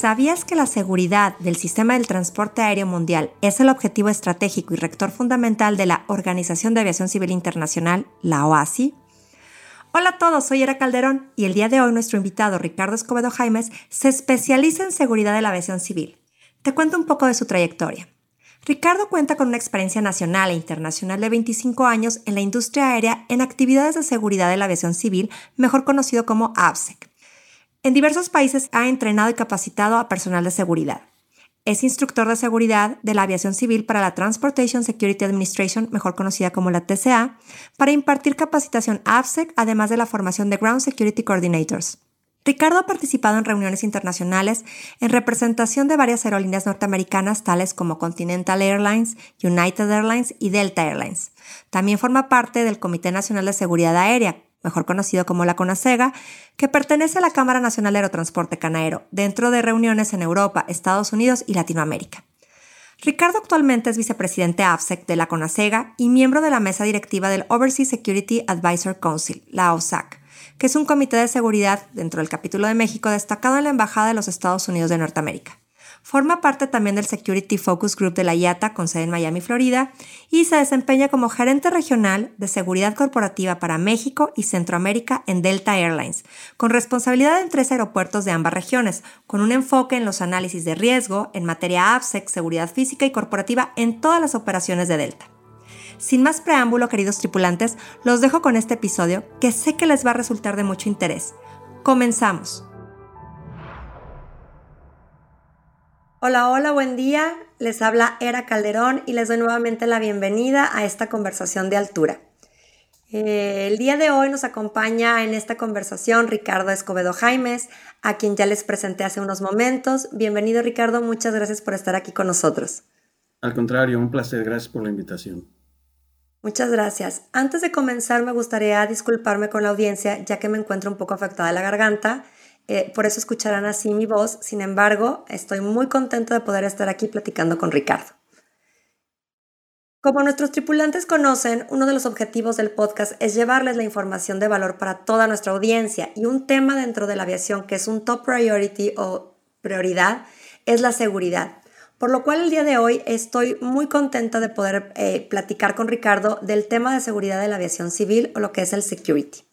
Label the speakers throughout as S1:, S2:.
S1: ¿Sabías que la seguridad del sistema del transporte aéreo mundial es el objetivo estratégico y rector fundamental de la Organización de Aviación Civil Internacional, la OASI? Hola a todos, soy Era Calderón y el día de hoy nuestro invitado Ricardo Escobedo Jaimes se especializa en seguridad de la aviación civil. Te cuento un poco de su trayectoria. Ricardo cuenta con una experiencia nacional e internacional de 25 años en la industria aérea en actividades de seguridad de la aviación civil, mejor conocido como AVSEC. En diversos países ha entrenado y capacitado a personal de seguridad. Es instructor de seguridad de la aviación civil para la Transportation Security Administration, mejor conocida como la TCA, para impartir capacitación AFSEC, además de la formación de Ground Security Coordinators. Ricardo ha participado en reuniones internacionales en representación de varias aerolíneas norteamericanas tales como Continental Airlines, United Airlines y Delta Airlines. También forma parte del Comité Nacional de Seguridad Aérea, mejor conocido como la CONASEGA, que pertenece a la Cámara Nacional de Aerotransporte Canaero, dentro de reuniones en Europa, Estados Unidos y Latinoamérica. Ricardo actualmente es vicepresidente AFSEC de la CONASEGA y miembro de la mesa directiva del Overseas Security Advisor Council, la OSAC, que es un comité de seguridad dentro del capítulo de México destacado en la Embajada de los Estados Unidos de Norteamérica. Forma parte también del Security Focus Group de la IATA con sede en Miami, Florida, y se desempeña como gerente regional de seguridad corporativa para México y Centroamérica en Delta Airlines, con responsabilidad en tres aeropuertos de ambas regiones, con un enfoque en los análisis de riesgo, en materia APSEC, seguridad física y corporativa en todas las operaciones de Delta. Sin más preámbulo, queridos tripulantes, los dejo con este episodio que sé que les va a resultar de mucho interés. Comenzamos. Hola, hola, buen día. Les habla Era Calderón y les doy nuevamente la bienvenida a esta conversación de altura. Eh, el día de hoy nos acompaña en esta conversación Ricardo Escobedo Jaimes, a quien ya les presenté hace unos momentos. Bienvenido Ricardo, muchas gracias por estar aquí con nosotros.
S2: Al contrario, un placer, gracias por la invitación.
S1: Muchas gracias. Antes de comenzar me gustaría disculparme con la audiencia ya que me encuentro un poco afectada de la garganta eh, por eso escucharán así mi voz. Sin embargo, estoy muy contento de poder estar aquí platicando con Ricardo. Como nuestros tripulantes conocen, uno de los objetivos del podcast es llevarles la información de valor para toda nuestra audiencia y un tema dentro de la aviación que es un top priority o prioridad es la seguridad. Por lo cual el día de hoy estoy muy contenta de poder eh, platicar con Ricardo del tema de seguridad de la aviación civil o lo que es el security.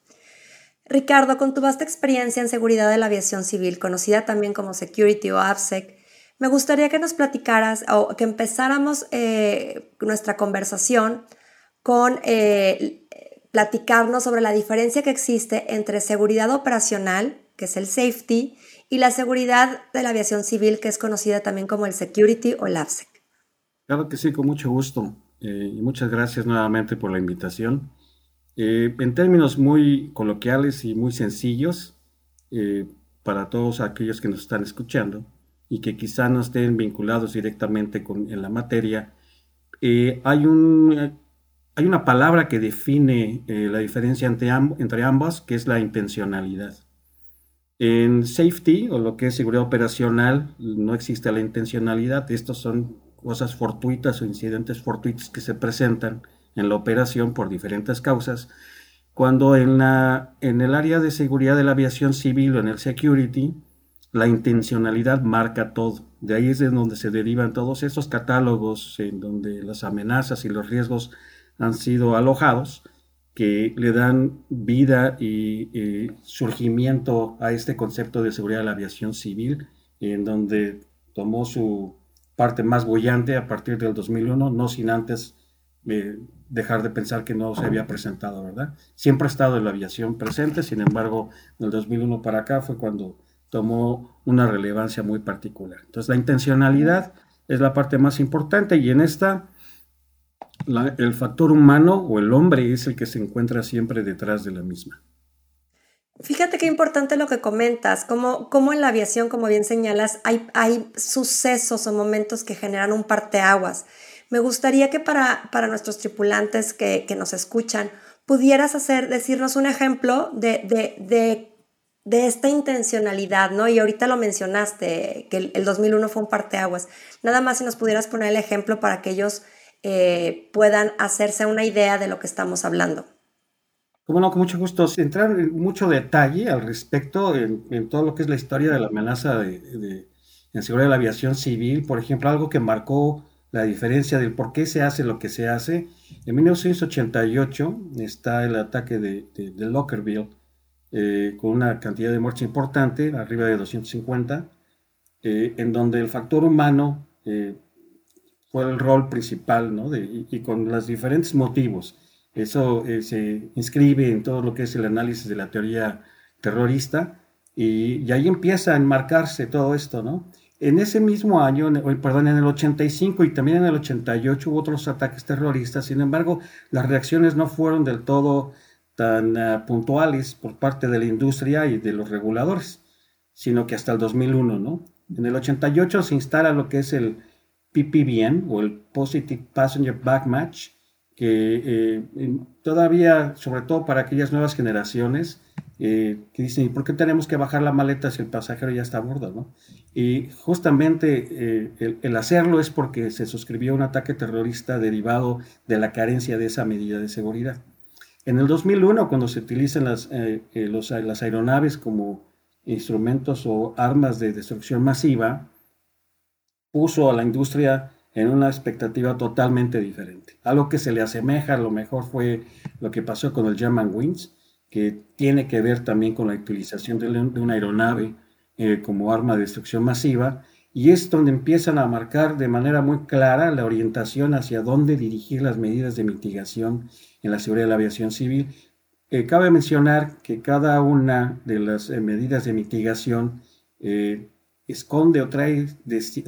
S1: Ricardo, con tu vasta experiencia en seguridad de la aviación civil, conocida también como Security o AVSEC, me gustaría que nos platicaras o que empezáramos eh, nuestra conversación con eh, platicarnos sobre la diferencia que existe entre seguridad operacional, que es el safety, y la seguridad de la aviación civil, que es conocida también como el security o el AVSEC.
S2: Claro que sí, con mucho gusto. Eh, y muchas gracias nuevamente por la invitación. Eh, en términos muy coloquiales y muy sencillos, eh, para todos aquellos que nos están escuchando y que quizá no estén vinculados directamente con, en la materia, eh, hay, un, hay una palabra que define la diferencia entre, entre ambas, que es la intencionalidad. En safety, o lo que es seguridad operacional, no existe la intencionalidad. Estos son cosas fortuitas o incidentes fortuitos que se presentan en la operación por diferentes causas, cuando en, la, en el área de seguridad de la aviación civil o en el security, la intencionalidad marca todo. De ahí es de donde se derivan todos esos catálogos en donde las amenazas y los riesgos han sido alojados, que le dan vida y, surgimiento a este concepto de seguridad de la aviación civil, en donde tomó su parte más bollante a partir del 2001, no sin antes eh, dejar de pensar que no se había presentado, ¿verdad? Siempre ha estado en la aviación presente, sin embargo, en el 2001 para acá fue cuando tomó una relevancia muy particular. Entonces, la intencionalidad es la parte más importante y en esta, el factor humano o el hombre es el que se encuentra siempre detrás de la misma.
S1: Fíjate qué importante lo que comentas, como, como en la aviación, como bien señalas, hay, hay sucesos o momentos que generan un parteaguas. Me gustaría que para, para nuestros tripulantes que, que nos escuchan, pudieras hacer, decirnos un ejemplo de, de, de, de, esta intencionalidad, ¿no? Y ahorita lo mencionaste, que el, 2001 fue un parteaguas. Nada más si nos pudieras poner el ejemplo para que ellos eh, puedan hacerse una idea de lo que estamos hablando.
S2: Como no, con mucho gusto. Entrar en mucho detalle al respecto en, todo lo que es la historia de la amenaza de, en seguridad de la aviación civil, por ejemplo, algo que marcó la diferencia del por qué se hace lo que se hace. En 1988 está el ataque de, de, Lockerville, eh, con una cantidad de muertes importante, arriba de 250, eh, en donde el factor humano eh, fue el rol principal, ¿no? y, y, con los diferentes motivos. Eso eh, se inscribe en todo lo que es el análisis de la teoría terrorista y, ahí empieza a enmarcarse todo esto, ¿no? En ese mismo año, perdón, en el 85 y también en el 88 hubo otros ataques terroristas, sin embargo, las reacciones no fueron del todo tan ah, puntuales por parte de la industria y de los reguladores, sino que hasta el 2001, ¿no? En el 88 se instala lo que es el PPBN o el Positive Passenger Backmatch, que eh, todavía, sobre todo para aquellas nuevas generaciones, eh, que dicen, ¿por qué tenemos que bajar la maleta si el pasajero ya está a bordo? Y justamente eh, el, hacerlo es porque se suscribió un ataque terrorista derivado de la carencia de esa medida de seguridad. En el 2001, cuando se utilizan las, los, las aeronaves como instrumentos o armas de destrucción masiva, puso a la industria en una expectativa totalmente diferente. Algo que se le asemeja a lo mejor fue lo que pasó con el German Wings, que tiene que ver también con la utilización de, una aeronave eh, como arma de destrucción masiva, y es donde empiezan a marcar de manera muy clara la orientación hacia dónde dirigir las medidas de mitigación en la seguridad de la aviación civil. Eh, cabe mencionar que cada una de las eh, medidas de mitigación esconde o trae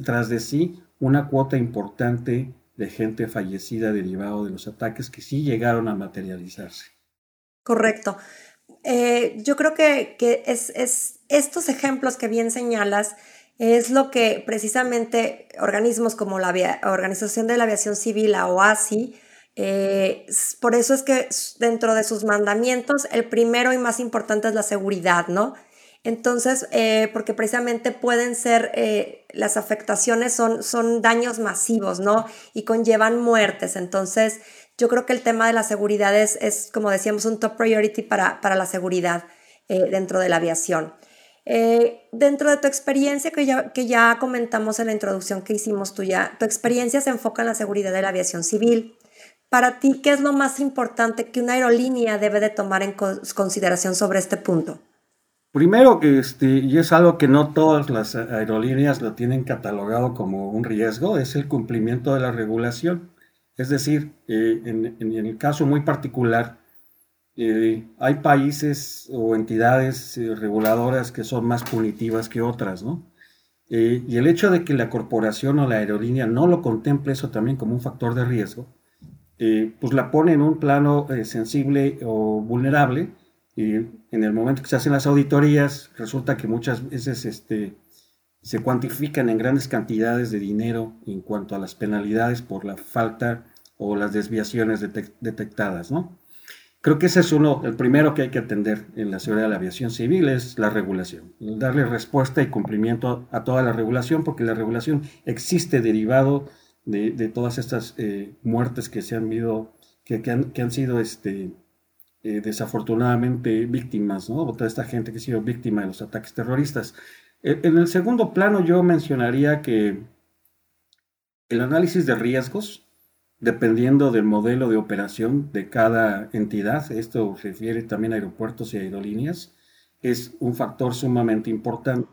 S2: tras de sí una cuota importante de gente fallecida derivado de los ataques que sí llegaron a materializarse.
S1: Correcto. Eh, yo creo que, es, estos ejemplos que bien señalas es lo que precisamente organismos como la Organización de la Aviación Civil, la OASI, eh, por eso es que dentro de sus mandamientos el primero y más importante es la seguridad, ¿no? Entonces, eh, porque precisamente pueden ser, las afectaciones son, son daños masivos, ¿no? Y conllevan muertes. Entonces, yo creo que el tema de la seguridad es, como decíamos, un top priority para, para la seguridad eh, dentro de la aviación. dentro de tu experiencia, que ya, que ya comentamos en la introducción que hicimos tuya, tu experiencia se enfoca en la seguridad de la aviación civil. Para ti, ¿qué es lo más importante que una aerolínea debe de tomar en consideración sobre este punto?
S2: Primero, este, y es algo que no todas las aerolíneas lo tienen catalogado como un riesgo, es el cumplimiento de la regulación. Es decir, eh, en, el caso muy particular, eh, hay países o entidades eh, reguladoras que son más punitivas que otras, ¿no? y el hecho de que la corporación o la aerolínea no lo contemple eso también como un factor de riesgo, pues la pone en un plano sensible o vulnerable y en el momento que se hacen las auditorías, resulta que muchas veces este, se cuantifican en grandes cantidades de dinero en cuanto a las penalidades por la falta o las desviaciones detectadas, ¿no? Creo que ese es uno, el primero que hay que atender en la seguridad de la aviación civil es la regulación, darle respuesta y cumplimiento a toda la regulación, porque la regulación existe derivado de, todas estas eh, muertes que se han visto, que, han, que han sido este, eh, desafortunadamente víctimas, ¿no? O toda esta gente que ha sido víctima de los ataques terroristas. E, en el segundo plano yo mencionaría que el análisis de riesgos, dependiendo del modelo de operación de cada entidad, esto refiere también a aeropuertos y aerolíneas, es un factor sumamente importante.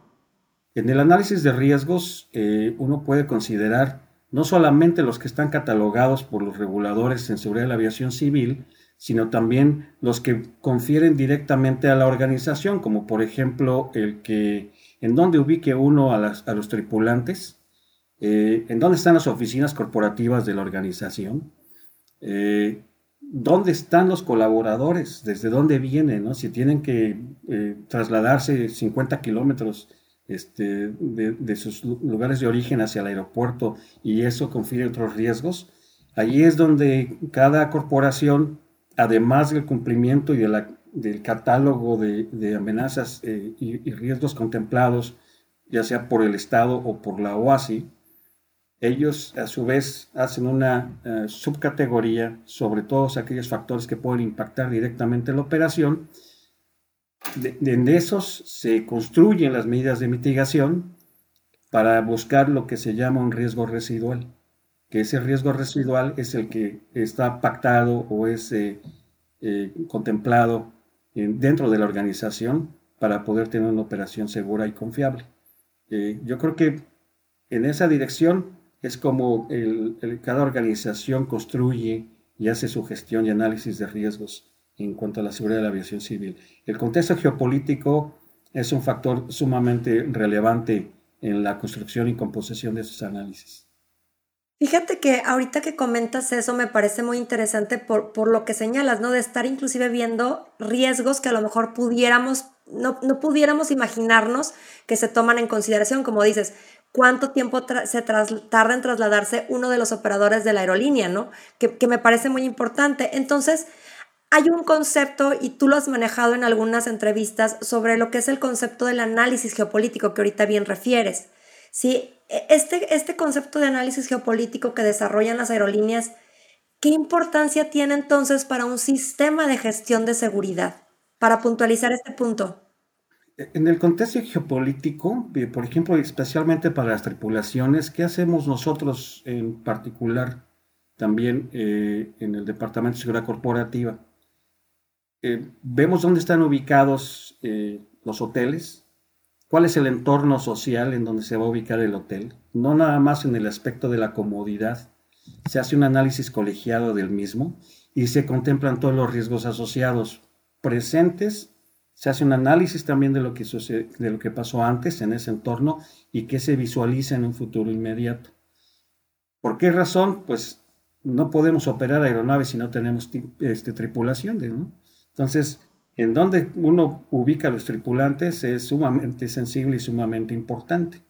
S2: En el análisis de riesgos, eh, uno puede considerar no solamente los que están catalogados por los reguladores en seguridad de la aviación civil, sino también los que confieren directamente a la organización, como por ejemplo el que en dónde ubique uno a, los tripulantes, eh, en dónde están las oficinas corporativas de la organización, eh, dónde están los colaboradores, desde dónde vienen, ¿no? Si tienen que eh, trasladarse 50 kilómetros este, de, sus lugares de origen hacia el aeropuerto y eso confiere otros riesgos, ahí es donde cada corporación, además del cumplimiento y del catálogo de, amenazas eh, y, riesgos contemplados, ya sea por el Estado o por la OASI, ellos a su vez hacen una eh, subcategoría sobre todos aquellos factores que pueden impactar directamente la operación. De, esos se construyen las medidas de mitigación para buscar lo que se llama un riesgo residual, que ese riesgo residual es el que está pactado o es eh, eh, contemplado dentro de la organización para poder tener una operación segura y confiable. yo creo que en esa dirección es como cada organización construye y hace su gestión y análisis de riesgos en cuanto a la seguridad de la aviación civil. El contexto geopolítico es un factor sumamente relevante en la construcción y composición de esos análisis.
S1: Fíjate que ahorita que comentas eso me parece muy interesante por, por lo que señalas, ¿no? De estar inclusive viendo riesgos que a lo mejor pudiéramos, no, no pudiéramos imaginarnos que se toman en consideración, como dices, cuánto tiempo se tarda en trasladarse uno de los operadores de la aerolínea, ¿no? Que, me parece muy importante. Entonces, hay un concepto, y tú lo has manejado en algunas entrevistas, sobre lo que es el concepto del análisis geopolítico que ahorita bien refieres. ¿Sí? E, este, este concepto de análisis geopolítico que desarrollan las aerolíneas, ¿qué importancia tiene entonces para un sistema de gestión de seguridad? Para puntualizar este punto.
S2: En el contexto geopolítico, eh, por ejemplo, especialmente para las tripulaciones, ¿qué hacemos nosotros en particular también eh, en el Departamento de Seguridad Corporativa? Eh, vemos dónde están ubicados los hoteles, cuál es el entorno social en donde se va a ubicar el hotel, no nada más en el aspecto de la comodidad, se hace un análisis colegiado del mismo y se contemplan todos los riesgos asociados presentes se hace un análisis también de lo que, de lo que pasó antes en ese entorno y que se visualiza en un futuro inmediato. ¿Por qué razón? Pues no podemos operar aeronaves si no tenemos este, tripulaciones. ¿no? Entonces, en donde uno ubica a los tripulantes es sumamente sensible y sumamente importante.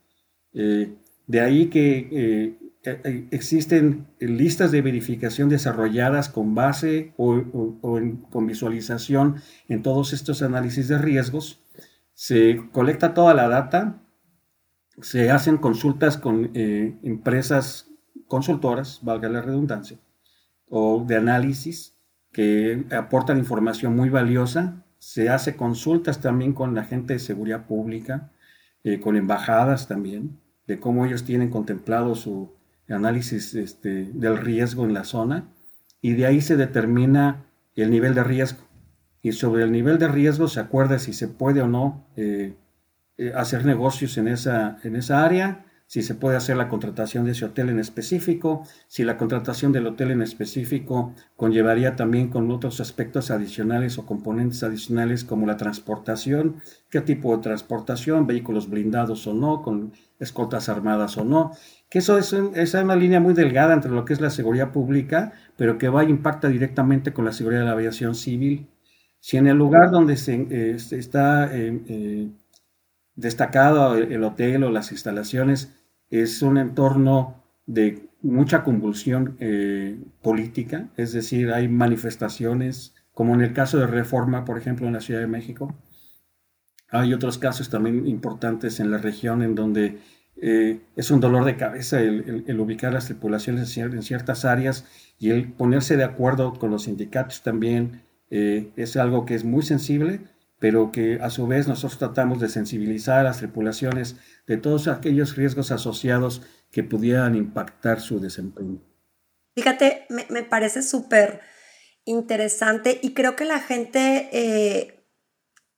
S2: Eh, de ahí que eh, existen listas de verificación desarrolladas con base o, con visualización en todos estos análisis de riesgos. Se colecta toda la data, se hacen consultas con eh, empresas consultoras, valga la redundancia, o de análisis que aportan información muy valiosa. Se hace consultas también con la gente de seguridad pública, con embajadas también, de cómo ellos tienen contemplado su, análisis este, del riesgo en la zona y de ahí se determina el nivel de riesgo. Y sobre el nivel de riesgo se acuerda si se puede o no eh, eh, hacer negocios en esa, en esa área si se puede hacer la contratación de ese hotel en específico, si la contratación del hotel en específico conllevaría también con otros aspectos adicionales o componentes adicionales como la transportación, qué tipo de transportación, vehículos blindados o no, con escoltas armadas o no, que eso es, una línea muy delgada entre lo que es la seguridad pública, pero que va a impactar directamente con la seguridad de la aviación civil. Si en el lugar donde se, eh, está eh, eh, destacado el hotel o las instalaciones es un entorno de mucha convulsión eh, política, es decir, hay manifestaciones, como en el caso de Reforma, por ejemplo, en la Ciudad de México. Hay otros casos también importantes en la región en donde eh, es un dolor de cabeza el, ubicar las tripulaciones en ciertas áreas y el ponerse de acuerdo con los sindicatos también eh, es algo que es muy sensible pero que a su vez nosotros tratamos de sensibilizar a las tripulaciones de todos aquellos riesgos asociados que pudieran impactar su desempeño.
S1: Fíjate, me, parece súper interesante y creo que la gente eh,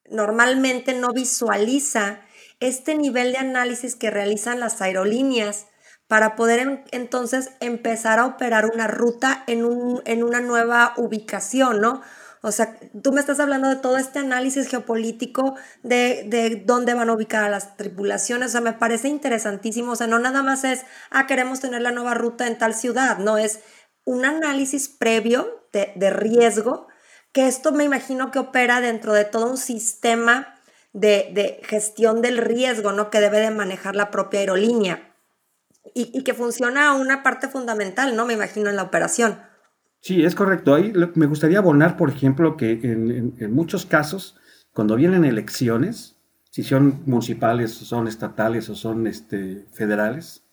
S1: normalmente no visualiza este nivel de análisis que realizan las aerolíneas para poder entonces empezar a operar una ruta en, un, en una nueva ubicación, ¿no? O sea, tú me estás hablando de todo este análisis geopolítico de, de, dónde van a ubicar a las tripulaciones. O sea, me parece interesantísimo. O sea, no nada más es, ah, queremos tener la nueva ruta en tal ciudad. No, es un análisis previo de, riesgo, que esto me imagino que opera dentro de todo un sistema de, gestión del riesgo, ¿no? Que debe de manejar la propia aerolínea y, que funciona una parte fundamental, ¿no? Me imagino en la operación.
S2: Sí, es correcto. Ahí me gustaría abonar, por ejemplo, que en, muchos casos, cuando vienen elecciones, si son municipales, o son estatales o son este, federales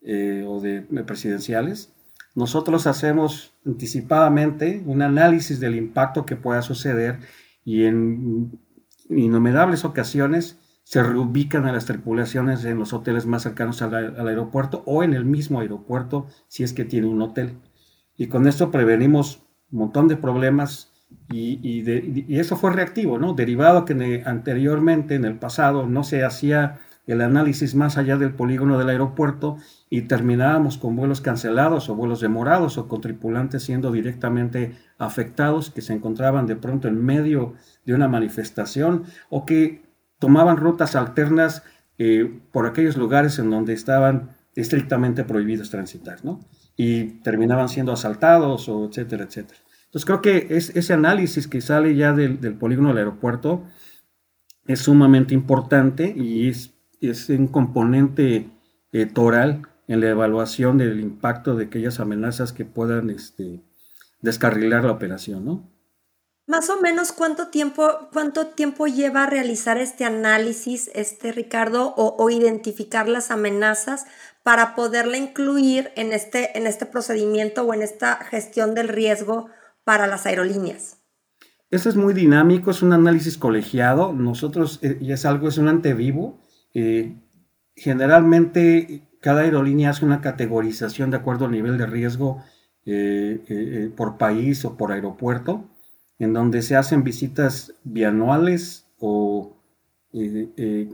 S2: eh, o de, presidenciales, nosotros hacemos anticipadamente un análisis del impacto que pueda suceder y en innumerables ocasiones se reubican a las tripulaciones en los hoteles más cercanos al, aeropuerto o en el mismo aeropuerto si es que tiene un hotel. Y con esto prevenimos un montón de problemas y, eso fue reactivo, ¿no? Derivado que anteriormente, en el pasado, no se hacía el análisis más allá del polígono del aeropuerto y terminábamos con vuelos cancelados o vuelos demorados o con tripulantes siendo directamente afectados que se encontraban de pronto en medio de una manifestación o que tomaban rutas alternas eh, por aquellos lugares en donde estaban estrictamente prohibidos transitar, ¿no? Y terminaban siendo asaltados o etcétera, etcétera. Entonces creo que es, ese análisis que sale ya del, polígono del aeropuerto es sumamente importante y es, es un componente eh, toral en la evaluación del impacto de aquellas amenazas que puedan este, descarrilar la operación, ¿no?
S1: Más o menos cuánto tiempo, cuánto tiempo lleva realizar este análisis, este Ricardo, o, identificar las amenazas para poderla incluir en este, en este procedimiento o en esta gestión del riesgo para las aerolíneas.
S2: Eso es muy dinámico, es un análisis colegiado. Nosotros, eh, y es algo, es un antevivo. Eh, generalmente cada aerolínea hace una categorización de acuerdo al nivel de riesgo eh, por país o por aeropuerto en donde se hacen visitas bianuales o eh, eh,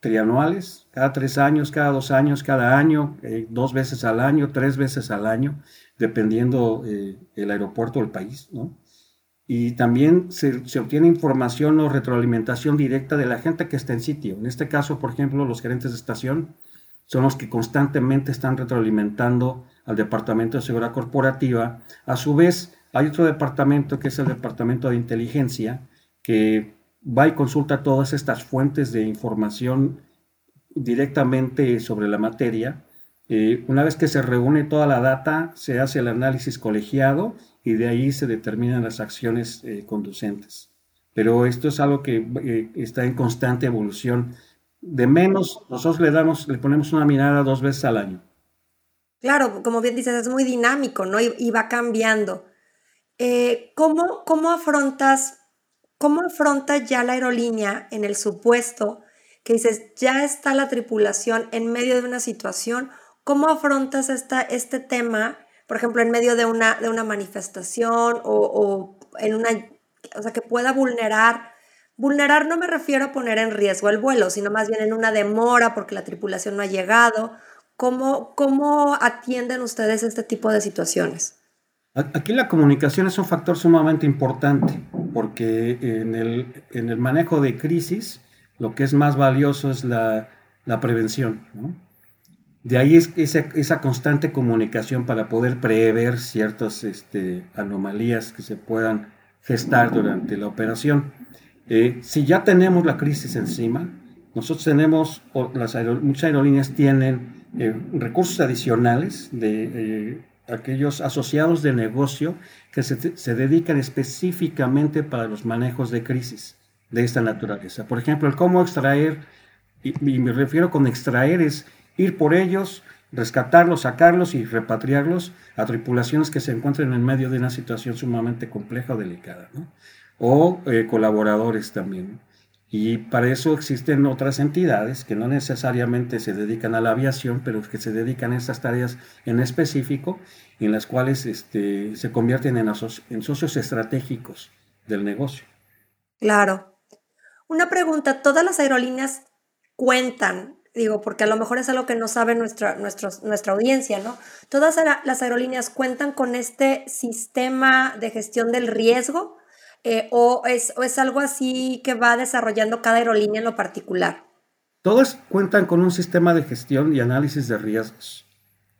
S2: trianuales, cada tres años, cada dos años, cada año, eh, dos veces al año, tres veces al año, dependiendo el aeropuerto el país, Y también se, obtiene información o retroalimentación directa de la gente que está en sitio. En este caso, por ejemplo, los gerentes de estación son los que constantemente están retroalimentando al Departamento de Seguridad Corporativa. A su vez, hay otro departamento que es el Departamento de Inteligencia, que va y consulta todas estas fuentes de información directamente sobre la materia. Eh, una vez que se reúne toda la data, se hace el análisis colegiado y de ahí se determinan las acciones eh, conducentes. Pero esto es algo que eh, está en constante evolución. De menos, nosotros le damos, le ponemos una mirada dos veces al año.
S1: Claro, como bien dices, es muy dinámico, ¿no? y va cambiando. ¿cómo, ¿cómo, afrontas, ¿cómo afrontas ya la aerolínea en el supuesto que dices, ya está la tripulación en medio de una situación? ¿Cómo afrontas esta, este tema, por ejemplo, en medio de una, de una manifestación o, en una, o sea, que pueda vulnerar? Vulnerar no me refiero a poner en riesgo el vuelo, sino más bien en una demora porque la tripulación no ha llegado. ¿Cómo, cómo atienden ustedes este tipo de situaciones?
S2: Aquí la comunicación es un factor sumamente importante porque en el, en el manejo de crisis lo que es más valioso es la, prevención. De ahí es esa, esa, constante comunicación para poder prever ciertas este, anomalías que se puedan gestar durante la operación. Eh, si ya tenemos la crisis encima, nosotros tenemos, las muchas aerolíneas tienen eh, recursos adicionales de eh, aquellos asociados de negocio que se, dedican específicamente para los manejos de crisis de esta naturaleza. Por ejemplo, el cómo extraer, y, me refiero con extraer es ir por ellos, rescatarlos, sacarlos y repatriarlos a tripulaciones que se encuentren en medio de una situación sumamente compleja o delicada, o eh, colaboradores también. Y para eso existen otras entidades que no necesariamente se dedican a la aviación, pero que se dedican a estas tareas en específico, en las cuales este, se convierten en, en socios estratégicos del negocio.
S1: Claro. Una pregunta, ¿todas las aerolíneas cuentan digo, porque a lo mejor es algo que no sabe nuestra, nuestra audiencia, ¿no? Todas las aerolíneas cuentan con este sistema de gestión del riesgo eh, o, es, es algo así que va desarrollando cada aerolínea en lo particular?
S2: Todas cuentan con un sistema de gestión y análisis de riesgos.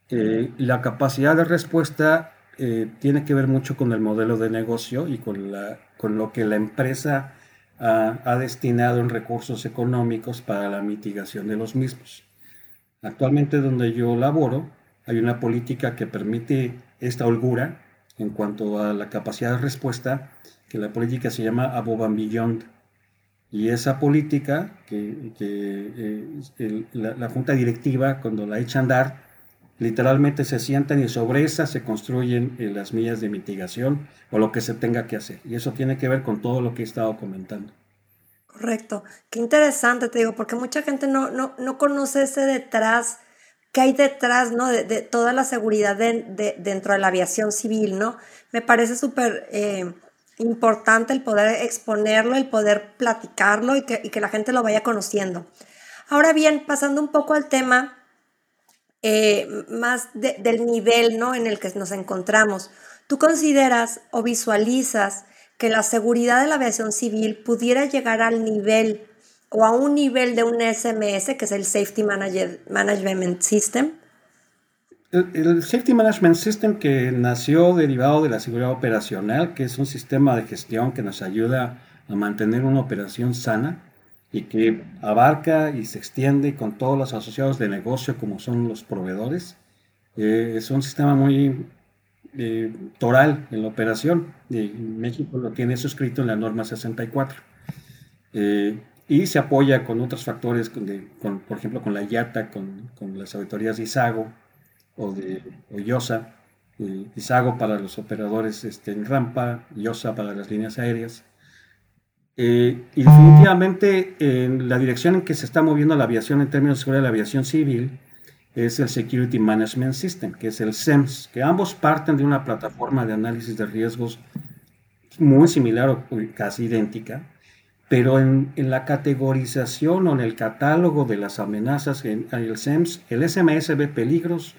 S2: Eh, la capacidad de respuesta eh, tiene que ver mucho con el modelo de negocio y con, la, con lo que la empresa ha, destinado en recursos económicos para la mitigación de los mismos. Actualmente donde yo laboro hay una política que permite esta holgura en cuanto a la capacidad de respuesta, que la política se llama Beyond. Y esa política, que, eh, la, la, junta directiva, cuando la echa a andar, literalmente se sientan y sobre esa se construyen eh, las millas de mitigación o lo que se tenga que hacer. Y eso tiene que ver con todo lo que he estado comentando.
S1: Correcto. Qué interesante, te digo, porque mucha gente no, no, no conoce ese detrás, qué hay detrás, ¿no? De, de toda la seguridad de, dentro de la aviación civil, ¿no? Me parece súper eh, importante el poder exponerlo, el poder platicarlo y que, la gente lo vaya conociendo. Ahora bien, pasando un poco al tema eh, más del nivel ¿no? en el que nos encontramos. ¿Tú consideras o visualizas que la seguridad de la aviación civil pudiera llegar al nivel o a un nivel de un SMS, que es el Safety Management System?
S2: El, Safety Management System que nació derivado de la seguridad operacional, que es un sistema de gestión que nos ayuda a mantener una operación sana, y que abarca y se extiende con todos los asociados de negocio como son los proveedores. Eh, es un sistema muy eh, toral en la operación. México lo tiene suscrito en la norma 64. Eh, y se apoya con otros factores, con, por ejemplo, con la IATA, con, con las auditorías de ISAGO o de o IOSA. ISAGO para los operadores este, en rampa, IOSA para las líneas aéreas. Eh, y definitivamente en la dirección en que se está moviendo la aviación en términos de seguridad de la aviación civil es el Security Management System, que es el SEMS, que ambos parten de una plataforma de análisis de riesgos muy similar o casi idéntica, pero en, en la categorización o en el catálogo de las amenazas, en, el SEMS, el SMS ve peligros,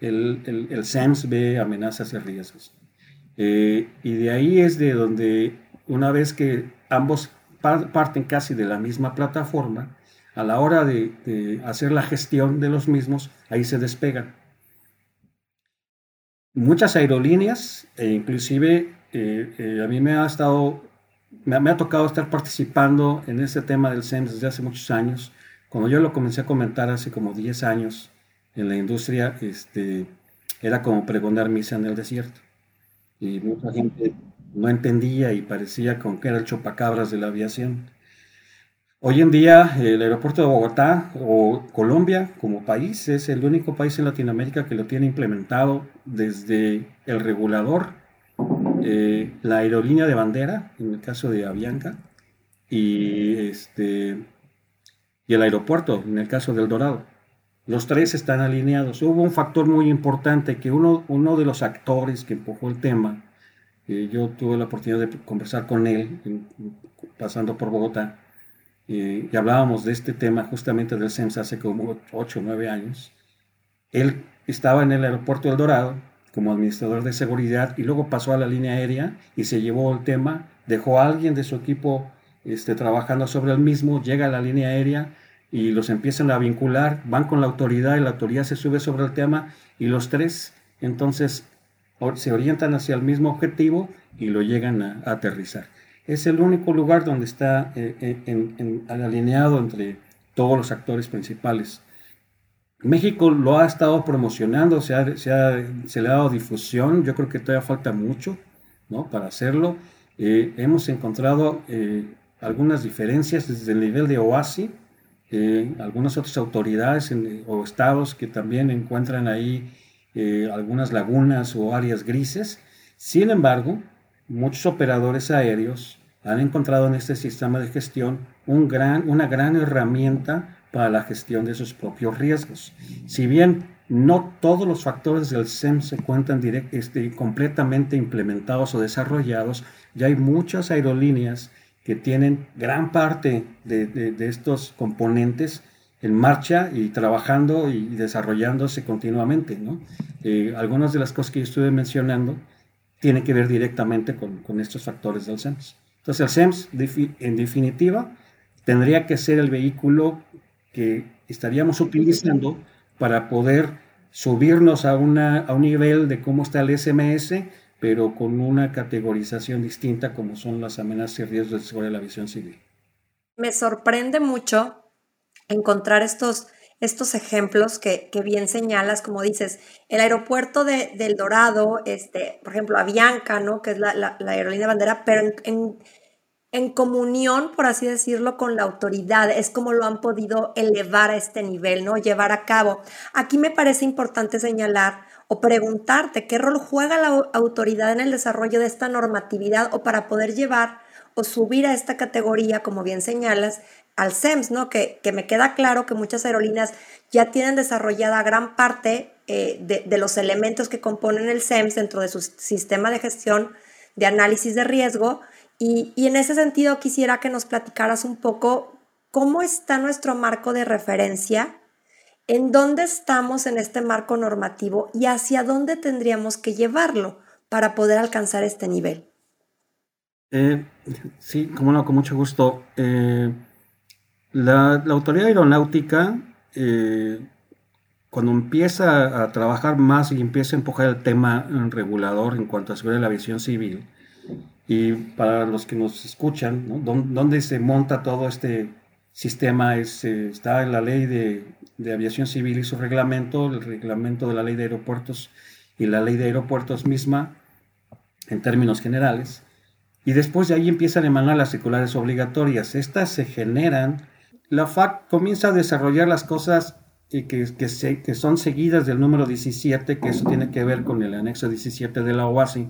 S2: el, el, el SEMS ve amenazas y riesgos. Eh, y de ahí es de donde una vez que ambos parten casi de la misma plataforma, a la hora de, hacer la gestión de los mismos, ahí se despegan. Muchas aerolíneas, e inclusive eh, eh, a mí me ha estado, me, ha tocado estar participando en este tema del SEMS desde hace muchos años. Cuando yo lo comencé a comentar hace como 10 años en la industria, este, era como pregonar misa en el desierto. Y mucha gente no entendía y parecía como que era el chopacabras de la aviación. Hoy en día el aeropuerto de Bogotá o Colombia como país es el único país en Latinoamérica que lo tiene implementado desde el regulador, eh, la aerolínea de bandera, en el caso de Avianca, y, este, y el aeropuerto, en el caso del Dorado. Los tres están alineados. Hubo un factor muy importante que uno, de los actores que empujó el tema yo tuve la oportunidad de conversar con él pasando por Bogotá y hablábamos de este tema justamente del CEMS hace como 8 o 9 años. Él estaba en el aeropuerto del Dorado como administrador de seguridad y luego pasó a la línea aérea y se llevó el tema, dejó a alguien de su equipo este, trabajando sobre el mismo, llega a la línea aérea y los empiezan a vincular, van con la autoridad y la autoridad se sube sobre el tema y los tres entonces se orientan hacia el mismo objetivo y lo llegan a, aterrizar. Es el único lugar donde está eh, eh, alineado entre todos los actores principales. México lo ha estado promocionando, se, le ha dado difusión, yo creo que todavía falta mucho ¿no? para hacerlo. Eh, hemos encontrado algunas diferencias desde el nivel de OASI, algunas otras autoridades o estados que también encuentran ahí eh, algunas lagunas o áreas grises. Sin embargo, muchos operadores aéreos han encontrado en este sistema de gestión un gran, una gran herramienta para la gestión de sus propios riesgos. Si bien no todos los factores del SEM se cuentan este, completamente implementados o desarrollados, ya hay muchas aerolíneas que tienen gran parte de, de estos componentes en marcha y trabajando y desarrollándose continuamente. ¿no? Eh, algunas de las cosas que yo estuve mencionando tienen que ver directamente con, con estos factores del SEMS. Entonces el SEMS, en definitiva, tendría que ser el vehículo que estaríamos utilizando para poder subirnos a, una, a un nivel de cómo está el SMS, pero con una categorización distinta como son las amenazas y riesgos sobre la aviación civil.
S1: Me sorprende mucho encontrar estos, estos ejemplos que, bien señalas, como dices, el aeropuerto de, del Dorado, este, por ejemplo, Avianca, ¿no? que es la, la, aerolínea bandera, pero en, en, comunión, por así decirlo, con la autoridad, es como lo han podido elevar a este nivel, ¿no? llevar a cabo. Aquí me parece importante señalar o preguntarte qué rol juega la autoridad en el desarrollo de esta normatividad o para poder llevar o subir a esta categoría, como bien señalas, al SEMS, ¿no? Que, que me queda claro que muchas aerolíneas ya tienen desarrollada gran parte eh, de, los elementos que componen el SEMS dentro de su sistema de gestión de análisis de riesgo. Y, y en ese sentido quisiera que nos platicaras un poco cómo está nuestro marco de referencia en dónde estamos en este marco normativo y hacia dónde tendríamos que llevarlo para poder alcanzar este nivel.
S2: Eh, sí, como no, con mucho gusto. Eh, la, autoridad aeronáutica, eh, cuando empieza a trabajar más y empieza a empujar el tema regulador en cuanto a seguridad de la aviación civil, y para los que nos escuchan, ¿dónde se monta todo este sistema? Es, está en la ley de de Aviación Civil y su reglamento, el reglamento de la ley de aeropuertos y la ley de aeropuertos misma, en términos generales. Y después de ahí empiezan a emanar las circulares obligatorias. Estas se generan, la FAC comienza a desarrollar las cosas que, que, se, que son seguidas del número 17, que eso tiene que ver con el anexo 17 de la OASI,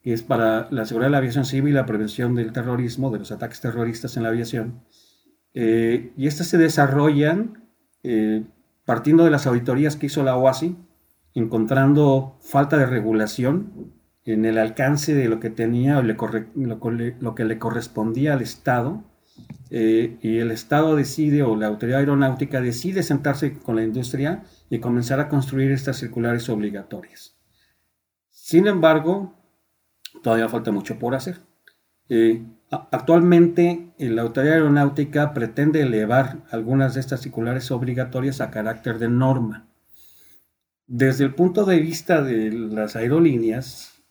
S2: que es para la seguridad de la aviación civil y la prevención del terrorismo, de los ataques terroristas en la aviación. Eh, y estas se desarrollan eh, partiendo de las auditorías que hizo la OASI, encontrando falta de regulación en el alcance de lo que tenía lo, que le correspondía al Estado, eh, y el Estado decide, o la autoridad aeronáutica decide sentarse con la industria y comenzar a construir estas circulares obligatorias. Sin embargo, todavía falta mucho por hacer. Eh, Actualmente, la Autoridad Aeronáutica pretende elevar algunas de estas circulares obligatorias a carácter de norma. Desde el punto de vista de las aerolíneas,